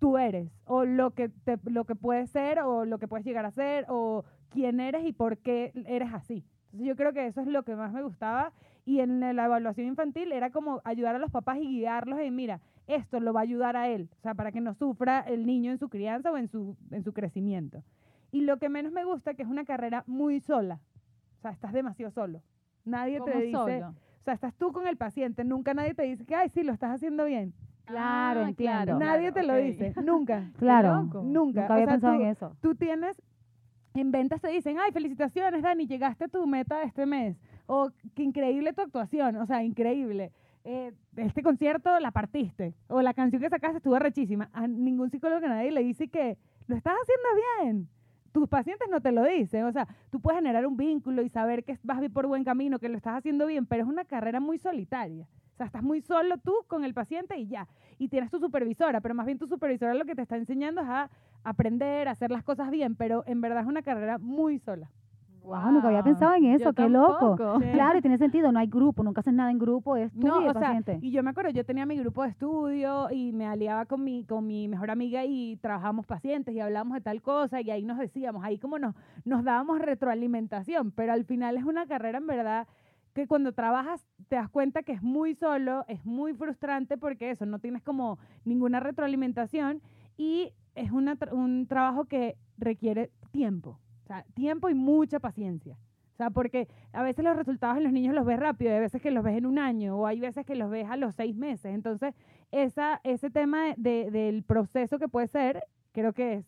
tú eres, o lo que, te, lo que puedes ser, o lo que puedes llegar a ser, o quién eres y por qué eres así. Entonces yo creo que eso es lo que más me gustaba. Y en la evaluación infantil era como ayudar a los papás y guiarlos en, mira, esto lo va a ayudar a él, o sea, para que no sufra el niño en su crianza o en su, en su crecimiento. Y lo que menos me gusta que es una carrera muy sola, o sea, estás demasiado solo. Nadie te ¿Cómo dice, solo? o sea, estás tú con el paciente, nunca nadie te dice que, ay, sí, lo estás haciendo bien. Claro, Ah, entiendo. claro, nadie te lo ok. dice, nunca. Claro. loco. Nunca. Nunca había O sea, pensado tú- en eso. Tú tienes, en ventas te dicen, ay, felicitaciones, Dani, llegaste a tu meta este mes. O qué increíble tu actuación, o sea, increíble. Eh, este concierto la partiste. O la canción que sacaste estuvo rechísima. A ningún psicólogo que nadie le dice que lo estás haciendo bien. Tus pacientes no te lo dicen. O sea, tú puedes generar un vínculo y saber que vas por buen camino, que lo estás haciendo bien, pero es una carrera muy solitaria. O sea, estás muy solo tú con el paciente y ya. Y tienes tu supervisora, pero más bien tu supervisora lo que te está enseñando es a aprender, a hacer las cosas bien, pero en verdad es una carrera muy sola. Wow, nunca había pensado en eso, yo qué loco. Sí. Claro, y tiene sentido, no hay grupo, nunca haces nada en grupo, es tú No, y el o sea, paciente. y yo me acuerdo, yo tenía mi grupo de estudio y me aliaba con mi, con mi mejor amiga y trabajamos pacientes y hablábamos de tal cosa y ahí nos decíamos, ahí como nos, nos dábamos retroalimentación, pero al final es una carrera en verdad que cuando trabajas te das cuenta que es muy solo, es muy frustrante porque eso, no tienes como ninguna retroalimentación y es una un trabajo que requiere tiempo, o sea, tiempo y mucha paciencia. O sea, porque a veces los resultados en los niños los ves rápido, hay veces que los ves en un año, o hay veces que los ves a los seis meses. Entonces, esa, ese tema de- del proceso que puede ser, creo que es,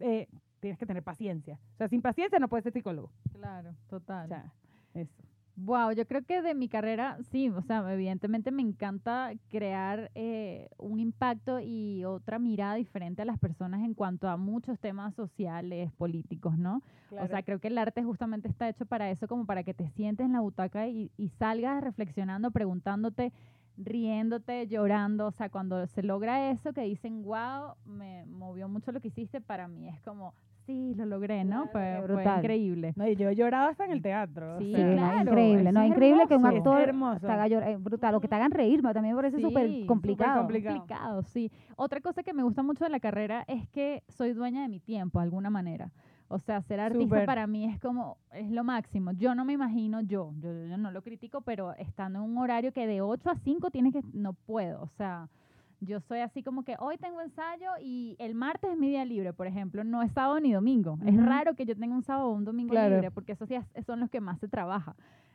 eh, tienes que tener paciencia. O sea, sin paciencia no puedes ser psicólogo. Claro, total. O sea, eso. Wow, yo creo que de mi carrera, sí, o sea, evidentemente me encanta crear eh, un impacto y otra mirada diferente a las personas en cuanto a muchos temas sociales, políticos, ¿no? O sea, creo que el arte justamente está hecho para eso, como para que te sientes en la butaca y, y salgas reflexionando, preguntándote, riéndote, llorando. O sea, cuando se logra eso, que dicen, wow, me movió mucho lo que hiciste, para mí es como, sí, lo logré, ¿no? Fue, fue brutal. increíble. no, y yo he llorado hasta en el teatro. Sí, Sí, sea, claro, increíble, no, es increíble que un actor te haga llorar, eh, brutal, o que te hagan reír, pero también me parece Sí, súper súper complicado. complicado. complicado, sí. Otra cosa que me gusta mucho de la carrera es que soy dueña de mi tiempo, de alguna manera. O sea, ser artista para mí es como, es lo máximo. Yo no me imagino, yo, yo, yo no lo critico, pero estando en un horario que de 8 a 5 tienes que, no puedo. O sea, yo soy así como que hoy tengo ensayo y el martes es mi día libre, por ejemplo, no es sábado ni domingo. Es raro que yo tenga un sábado o un domingo Claro. libre, porque esos días son los que más se trabaja.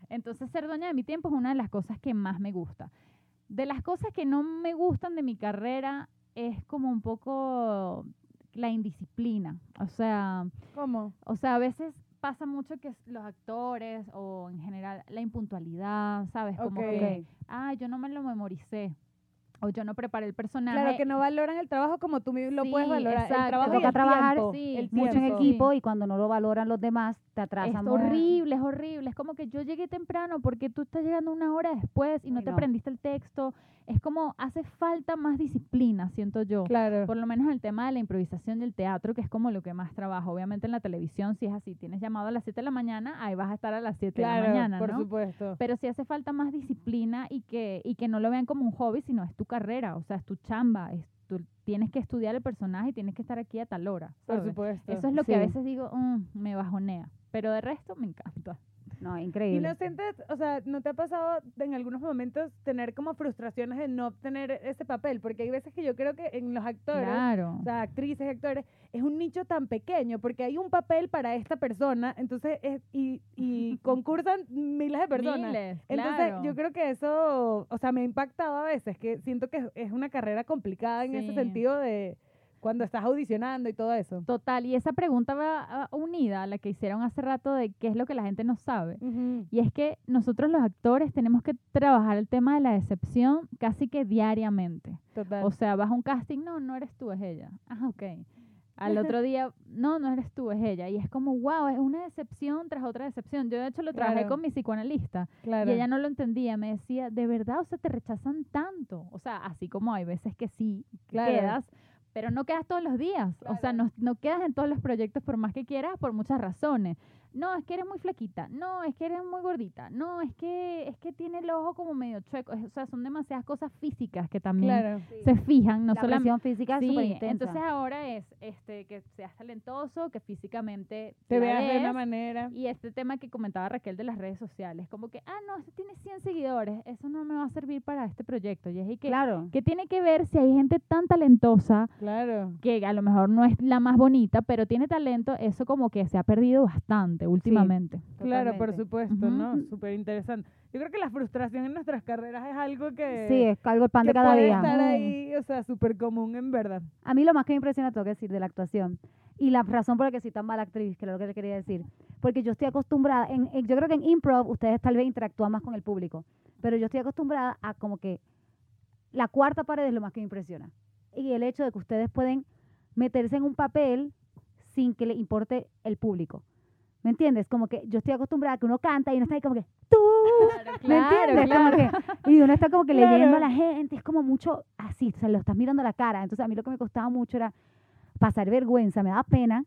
Entonces, ser dueña de mi tiempo es una de las cosas que más me gusta. De las cosas que no me gustan de mi carrera es como un poco la indisciplina. O sea, ¿Cómo? o sea, a veces pasa mucho que los actores o en general la impuntualidad, ¿sabes? Como que, ah, yo no me lo memoricé o yo no preparé el personaje. Claro, que no valoran el trabajo como tú lo puedes Sí, valorar. exacto. El trabajo y Toca el trabajar tiempo, sí, el Mucho en equipo y cuando no lo valoran los demás, te es atrasan mucho. horrible, es horrible. Es como que yo llegué temprano porque tú estás llegando una hora después y no Ay, te no. aprendiste el texto. Es como hace falta más disciplina, siento yo. Claro. Por lo menos en el tema de la improvisación del teatro, que es como lo que más trabajo. Obviamente en la televisión, si es así, tienes llamado a las 7 de la mañana, ahí vas a estar a las 7 de la mañana, por ¿no? supuesto. Pero sí hace falta más disciplina y que, y que no lo vean como un hobby, sino es tu carrera, o sea, es tu chamba, es tú tienes que estudiar el personaje y tienes que estar aquí a tal hora. Por supuesto. Eso es lo que a veces digo, "Mm, me bajonea. Pero de resto me encanta. No, Y increíble. no sientes, o sea, ¿no te ha pasado en algunos momentos tener como frustraciones de no obtener ese papel? Porque hay veces que yo creo que en los actores, Claro. o sea, actrices y actores, es un nicho tan pequeño porque hay un papel para esta persona, entonces, es, y, y concursan miles de personas. Miles, Entonces, claro. yo creo que eso, o sea, me ha impactado a veces, que siento que es- una carrera complicada en ese sentido de cuando estás audicionando y todo eso. Total, y esa pregunta va ah, unida a la que hicieron hace rato de qué es lo que la gente no sabe. Y es que nosotros los actores tenemos que trabajar el tema de la decepción casi que diariamente. Total. O sea, vas a un casting, no, no eres tú, es ella. Ah, ok. Al otro día, no, no eres tú, es ella. Y es como, wow, es una decepción tras otra decepción. Yo de hecho lo trabajé con mi psicoanalista claro. y ella no lo entendía. Me decía, de verdad, o sea, te rechazan tanto. O sea, así como hay veces que sí, Claro. quedas, pero no quedas todos los días. O sea, no, no quedas en todos los proyectos por más que quieras, por muchas razones. No, es que eres muy flaquita. No, es que eres muy gordita. No, es que es que tiene el ojo como medio chueco. Es- O sea, son demasiadas cosas físicas que también Claro. se fijan, no la física Sí, súper intensa. entonces ahora es este que seas talentoso, que físicamente Te veas de una manera. y este tema que comentaba Raquel de las redes sociales, como que, ah, no, este tiene 100 seguidores, eso no me va a servir para este proyecto. Y es y que, claro. ¿qué tiene que ver si hay gente tan talentosa Claro. que a lo mejor no es la más bonita, pero tiene talento? Eso como que se ha perdido bastante últimamente. Claro, por supuesto, ¿no? Súper interesante. Yo creo que la frustración en nuestras carreras es algo que, Sí, es algo el pan de cada puede día. estar ahí, o sea, súper común en verdad. A mí lo más que me impresiona, tengo que decir, de la actuación. Y la razón por la que soy tan mala actriz, que era lo que le quería decir. Porque yo estoy acostumbrada, en, en- yo creo que en improv ustedes tal vez interactúan más con el público. Pero yo estoy acostumbrada a como que la cuarta pared es lo más que me impresiona. Y el hecho de que ustedes pueden meterse en un papel sin que le importe el público. ¿Me entiendes? Como que yo estoy acostumbrada a que uno canta y uno está ahí como que tú, ¿me entiendes? Como que- y uno está como que leyendo a la gente, es como mucho así, o sea, lo estás mirando a la cara. Entonces a mí lo que me costaba mucho era pasar vergüenza, me daba pena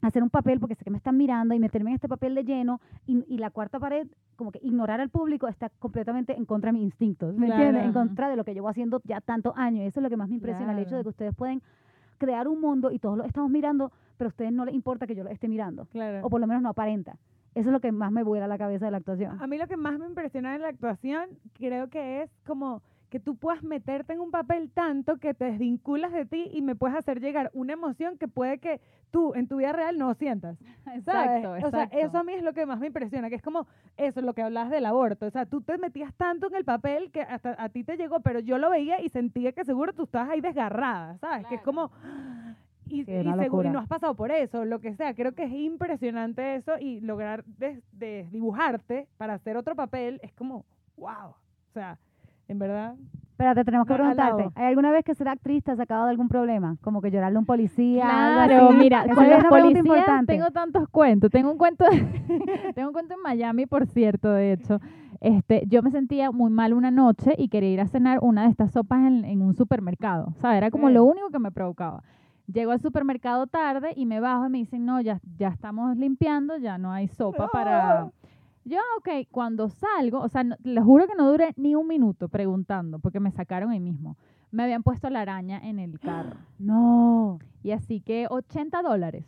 hacer un papel porque sé que me están mirando y meterme en este papel de lleno y, y la cuarta pared, como que ignorar al público está completamente en contra de mis instintos, ¿me entiendes? En contra de lo que llevo haciendo ya tantos años. Eso es lo que más me impresiona, el hecho de que ustedes pueden crear un mundo y todos lo estamos mirando, pero a ustedes no les importa que yo lo esté mirando, Claro. o por lo menos no aparenta. Eso es lo que más me vuela la cabeza de la actuación. A mí lo que más me impresiona en la actuación creo que es como que tú puedas meterte en un papel tanto que te desvinculas de ti y me puedes hacer llegar una emoción que puede que tú en tu vida real no sientas. ¿sabes? Exacto, O sea, exacto. eso a mí es lo que más me impresiona, que es como eso, lo que hablabas del aborto. O sea, tú te metías tanto en el papel que hasta a ti te llegó, pero yo lo veía y sentía que seguro tú estabas ahí desgarrada, ¿sabes? Que es como... Y, Sí, y una seguro- y no has pasado por eso, lo que sea. Creo que es impresionante eso y lograr des- desdibujarte para hacer otro papel es como, wow. O sea, en verdad, Espérate, tenemos que No, preguntarte. ¿hay alguna vez que ser actriz te ha sacado de algún problema? Como que llorarle a un policía, Claro, así? mira, con los policías tengo tantos cuentos. Tengo un cuento, tengo un cuento en Miami, por cierto, de hecho. Este, yo me sentía muy mal una noche y quería ir a cenar una de estas sopas en, en un supermercado. ¿sabes? Era como lo único que me provocaba. Llego al supermercado tarde y me bajo y me dicen, no, ya, ya estamos limpiando, ya no hay sopa para... Yo, ok, cuando salgo, o sea, no- les juro que no duré ni un minuto preguntando, porque me sacaron ahí mismo. Me habían puesto la araña en el carro. No. Y así que 80 dólares.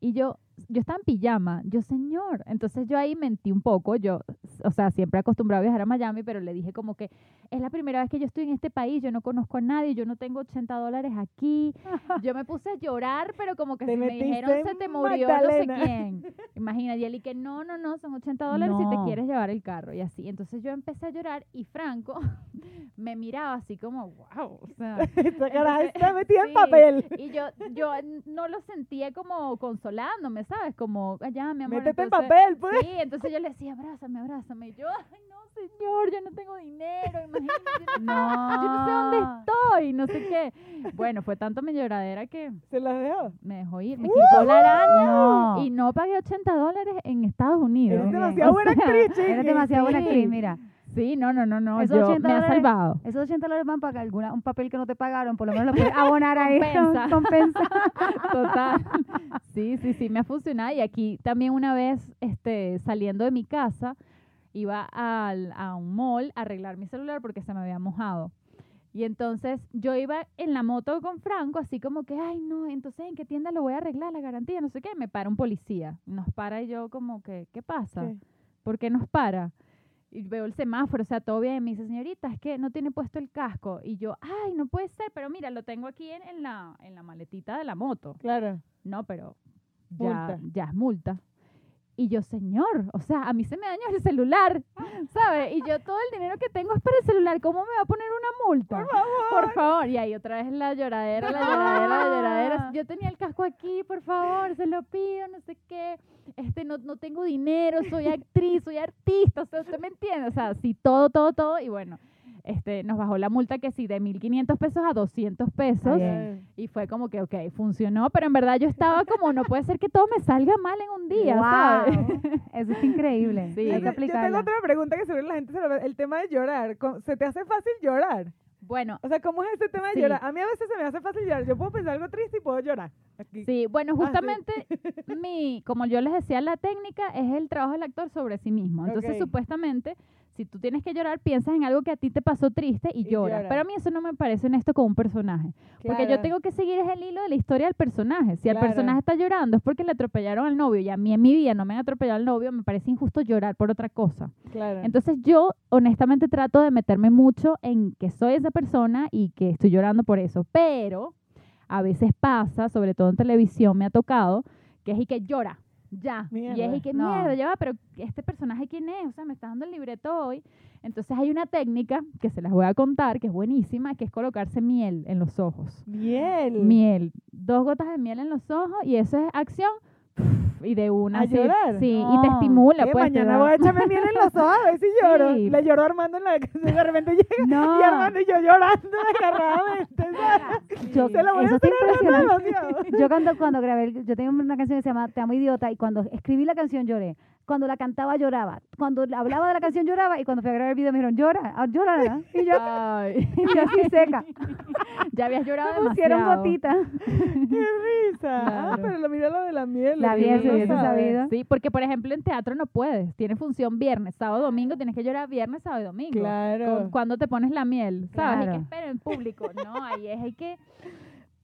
Y yo, yo estaba en pijama. Yo, señor. Entonces yo ahí mentí un poco. Yo, o sea, siempre acostumbrado a viajar a Miami, pero le dije como que es la primera vez que yo estoy en este país. Yo no conozco a nadie. Yo no tengo 80 dólares aquí. Yo me puse a llorar, pero como que si me dijeron en se te murió Magdalena". no sé quién. Imagina, y él y que no, no, no, son 80 dólares si te No. quieres llevar el carro. Y así. Entonces yo empecé a llorar y Franco me miraba así como, wow. O sea, esta Entonces, está metida en sí, papel. Y yo, yo no lo sentía como consolándome, ¿sabes? Como, "Ah, ya, mi amor. Métete en entonces- papel, pues. Sí, entonces yo le decía, abrázame, abrázame. Y yo, ay, no, señor, yo no tengo dinero, imagínate. No, yo no sé dónde estoy, no sé qué. Bueno, fue tanto mi lloradera que Se las dejó. me dejó ir, me quitó la araña No. y no pagué 80 dólares en Estados Unidos. Eres demasiado buena actriz. Eres demasiado buena actriz, mira. Sí, no, no, no, no, Esos yo 80 me ha dólares- salvado. Esos 80 dólares van para alguna, un papel que no te pagaron, por lo menos lo puedes abonar ahí. Compensa. Compensa. Total. Sí, sí, sí, me ha funcionado. Y aquí también una vez, este, saliendo de mi casa, iba al, a un mall a arreglar mi celular porque se me había mojado. Y entonces yo iba en la moto con Franco, así como que, ay, no, entonces en qué tienda lo voy a arreglar, la garantía, no sé qué. Me para un policía. Nos para y yo como que, ¿qué pasa? ¿Qué? ¿Por qué nos para? Y veo el semáforo, o sea, todo bien. Y me dice, señorita, es que no tiene puesto el casco. Y yo, ay, no puede ser, pero mira, lo tengo aquí en, en la, en la maletita de la moto. Claro. No, pero ya, Multa. ya es multa. Y yo, señor, o sea, a mí se me dañó el celular, ¿sabes? Y yo todo el dinero que tengo es para el celular, ¿cómo me va a poner una multa? Por favor. Por favor. Y ahí otra vez la lloradera, la lloradera, la lloradera. Yo tenía el casco aquí, por favor, se lo pido, no sé qué. Este, no, no tengo dinero, soy actriz, soy artista, o sea, ¿usted me entiende? O sea, sí, todo, todo, todo. Y bueno, este, nos bajó la multa que sí, de 1.500 pesos a 200 pesos. bien. Y fue como que, ok, funcionó, pero en verdad yo estaba como, no puede ser que todo me salga mal en un día, ¿sabes? Wow. Eso es increíble. Sí. Hay Yo que yo tengo otra pregunta que seguro la gente se lo El tema de llorar. ¿Se te hace fácil llorar? Bueno, O sea, ¿cómo es ese tema de Sí. llorar? A mí a veces se me hace fácil llorar. Yo puedo pensar algo triste y puedo llorar. Aquí. sí, bueno, Ah, sí. justamente mi, como yo les decía, la técnica es el trabajo del actor sobre sí mismo. Entonces, Ok. supuestamente, si tú tienes que llorar, piensas en algo que a ti te pasó triste y, Y lloras. lloras. Pero a mí eso no me parece honesto con un personaje. Porque yo tengo que seguir el hilo de la historia del personaje. Si el personaje está llorando es porque le atropellaron al novio y a mí en mi vida no me han atropellado al novio, me parece injusto llorar por otra cosa. Claro. Entonces yo honestamente trato de meterme mucho en que soy esa persona y que estoy llorando por eso. Pero a veces pasa, sobre todo en televisión me ha tocado, que es y que llora. Ya. Y es y que No. mierda, ya va, pero este personaje quién es? O sea, me está dando el libreto hoy. Entonces hay una técnica que se las voy a contar, que es buenísima, que es colocarse miel en los ojos. Miel. Miel. Dos gotas de miel en los ojos y eso es acción. Y de una. ¿A así, llorar? Sí, y te No. estimula. Pues, mañana voy a echarme miel en los ojos a ver si lloro. Sí. Le lloró a Armando en la canción. De repente llega No. y Armando y yo llorando desgarradamente. ¿sabes? Yo- Se la voy eso a demasiado. Yo cuando, cuando grabé, yo tengo una canción que se llama Te amo idiota y cuando escribí la canción lloré. Cuando la cantaba lloraba. Cuando hablaba de la canción lloraba y cuando fui a grabar el video me dijeron llora, ah, llora, ¿verdad?". y yo, Ay. y yo así seca. ya habías llorado Me pusieron demasiado. gotita. ¡Qué risa! Ah, Claro. pero lo mira lo de la miel. La lo miel, si hubiese sabido. Sí, porque por ejemplo en teatro no puedes. Tienes función viernes, sábado, domingo, tienes que llorar viernes, sábado y domingo. Claro. Cuando te pones la miel, ¿sabes? Y Claro. que espero en público. No, ahí es, hay que.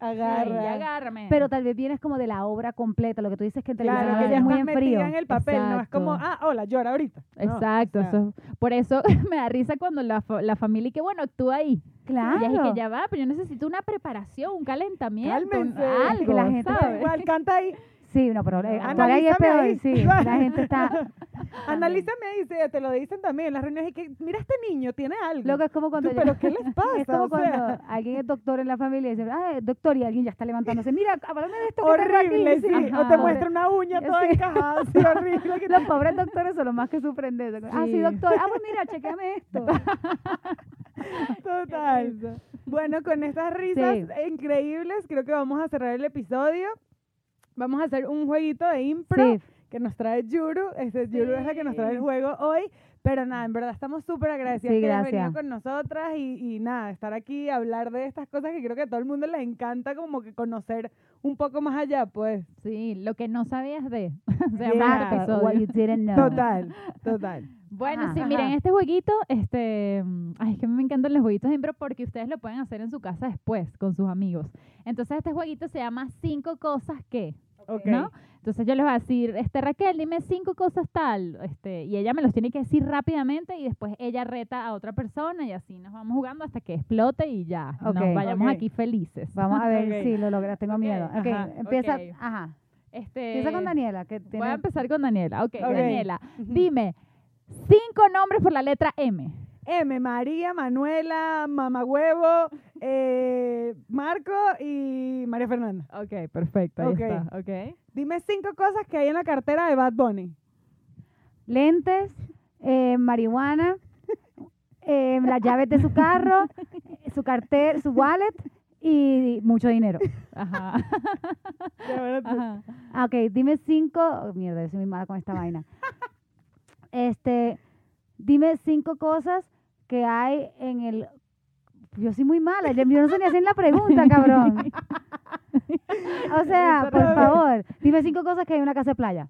Agarra. Ay, agárrame. Pero tal vez vienes como de la obra completa. Lo que tú dices que en televisión Claro, a que ya es muy en frío. en el papel, no es como, Exacto. ah, hola, llora ahorita. No, Exacto, o sea, eso, por eso me da risa cuando la, la familia y que bueno, actúa ahí. Claro. Y es que ya va, pero yo necesito una preparación, un calentamiento, Cálmense, algo, que la gente- ¿sabes? Igual, canta ahí. Sí, no, pero eh, actuar ahí es Analízame peor. ahí. Sí, la gente está... Analízame sí, te lo dicen también en las reuniones. Y que, mira, este niño tiene algo. Loco, es como cuando... Tú, yo- pero ¿qué les pasa? Es como O cuando sea, alguien es doctor en la familia y dice, ah, doctor, y alguien ya está levantándose. Mira, háblame de esto que tengo aquí". horrible, sí. O te Ajá. muestra una uña toda Sí. encajada, así horrible. que Los pobres doctores son los más que sufren de eso. Ah, sí, Sí. doctor. Ah, pues mira, chequeame esto. Total. Bueno, con estas risas Sí. increíbles, creo que vamos a cerrar el episodio. Vamos a hacer un jueguito de impro Sí, que nos trae Yuru. Este, Yuru es la que nos trae el juego hoy. Pero nada, en verdad estamos súper agradecidas Sí, que hayas venido con nosotras y, y nada, estar aquí y hablar de estas cosas que creo que a todo el mundo les encanta como que conocer un poco más allá, pues. Sí, lo que no sabías de. Se Yeah. llama este exacto. What you didn't know. Total, total. Bueno, Ajá. sí, Ajá. miren, este jueguito, este, mm, ay, es que me encantan los jueguitos de impro porque ustedes lo pueden hacer en su casa después con sus amigos. Entonces este jueguito se llama cinco cosas que, Entonces yo les voy a decir, este Raquel, dime cinco cosas tal, este, y ella me los tiene que decir rápidamente y después ella reta a otra persona y así nos vamos jugando hasta que explote y ya, Ok. nos vayamos aquí felices. Vamos a ver si lo logras. Tengo miedo. Ajá, empieza. Ajá. Este, Empieza con Daniela, que Voy a tiene... empezar con Daniela. Ok. Daniela, dime cinco nombres por la letra M. M, María, Manuela, Mamagüevo, eh, Marco y María Fernanda. Ok, perfecto, ahí Ok. está. Ok. Dime cinco cosas que hay en la cartera de Bad Bunny. lentes, eh, marihuana, eh, las llaves de su carro, eh, su cartera, su wallet y mucho dinero. Ajá. Ya, bueno, tú- Ajá. Ah, ok, dime cinco. oh, mierda, yo soy muy mala con esta vaina. Este, dime cinco cosas que hay en el. Yo soy muy mala, yo no sé ni hacer la pregunta, cabrón. O sea, por favor, dime cinco cosas que hay en una casa de playa.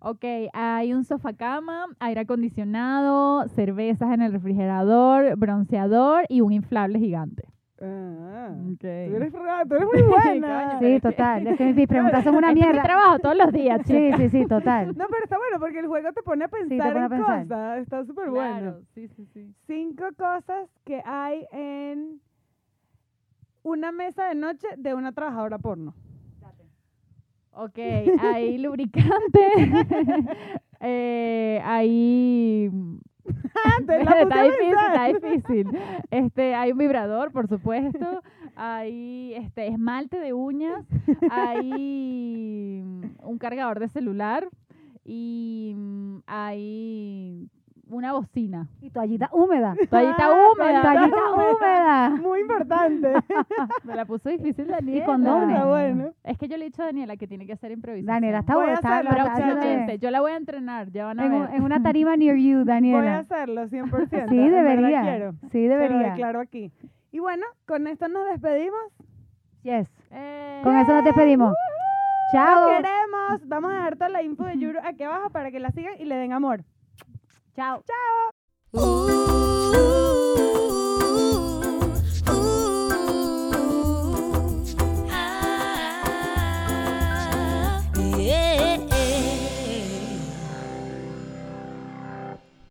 Ok, hay un sofá cama, aire acondicionado, cervezas en el refrigerador, bronceador y un inflable gigante. Ah, Ok. tú, eres, tú eres muy buena. Sí, total. Es que mis preguntas son una Este es mi mierda. trabajo todos los días, Sí, chica. sí, sí, total. No, pero está bueno porque el juego te pone a pensar pone a en pensar. cosas. Está súper bueno. Claro, sí, sí, sí. Cinco cosas que hay en una mesa de noche de una trabajadora porno. Ok, hay lubricante, eh, hay... Te la está difícil, está difícil. Este, hay un vibrador, por supuesto. Hay este esmalte de uñas. Hay mm, un cargador de celular. Y mm, hay una bocina. Y toallita húmeda. Toallita Ah, húmeda. Toallita húmeda. Muy importante. Me la puso difícil Daniela. condones. Está bueno. Es que yo le he dicho a Daniela que tiene que hacer improvisación. Daniela, está buena. Pero yo la voy a entrenar, ya van a en, ver. en una tarima near you, Voy a Daniela. hacerlo 100%. Sí, debería. quiero. Sí, debería. declaro aquí. Y bueno, con esto nos despedimos. Yes. Eh, Con eso nos despedimos. Los Chao. queremos. Vamos a dejar toda la info de Yuru aquí abajo para que la sigan y le den amor. Chao. Ooh,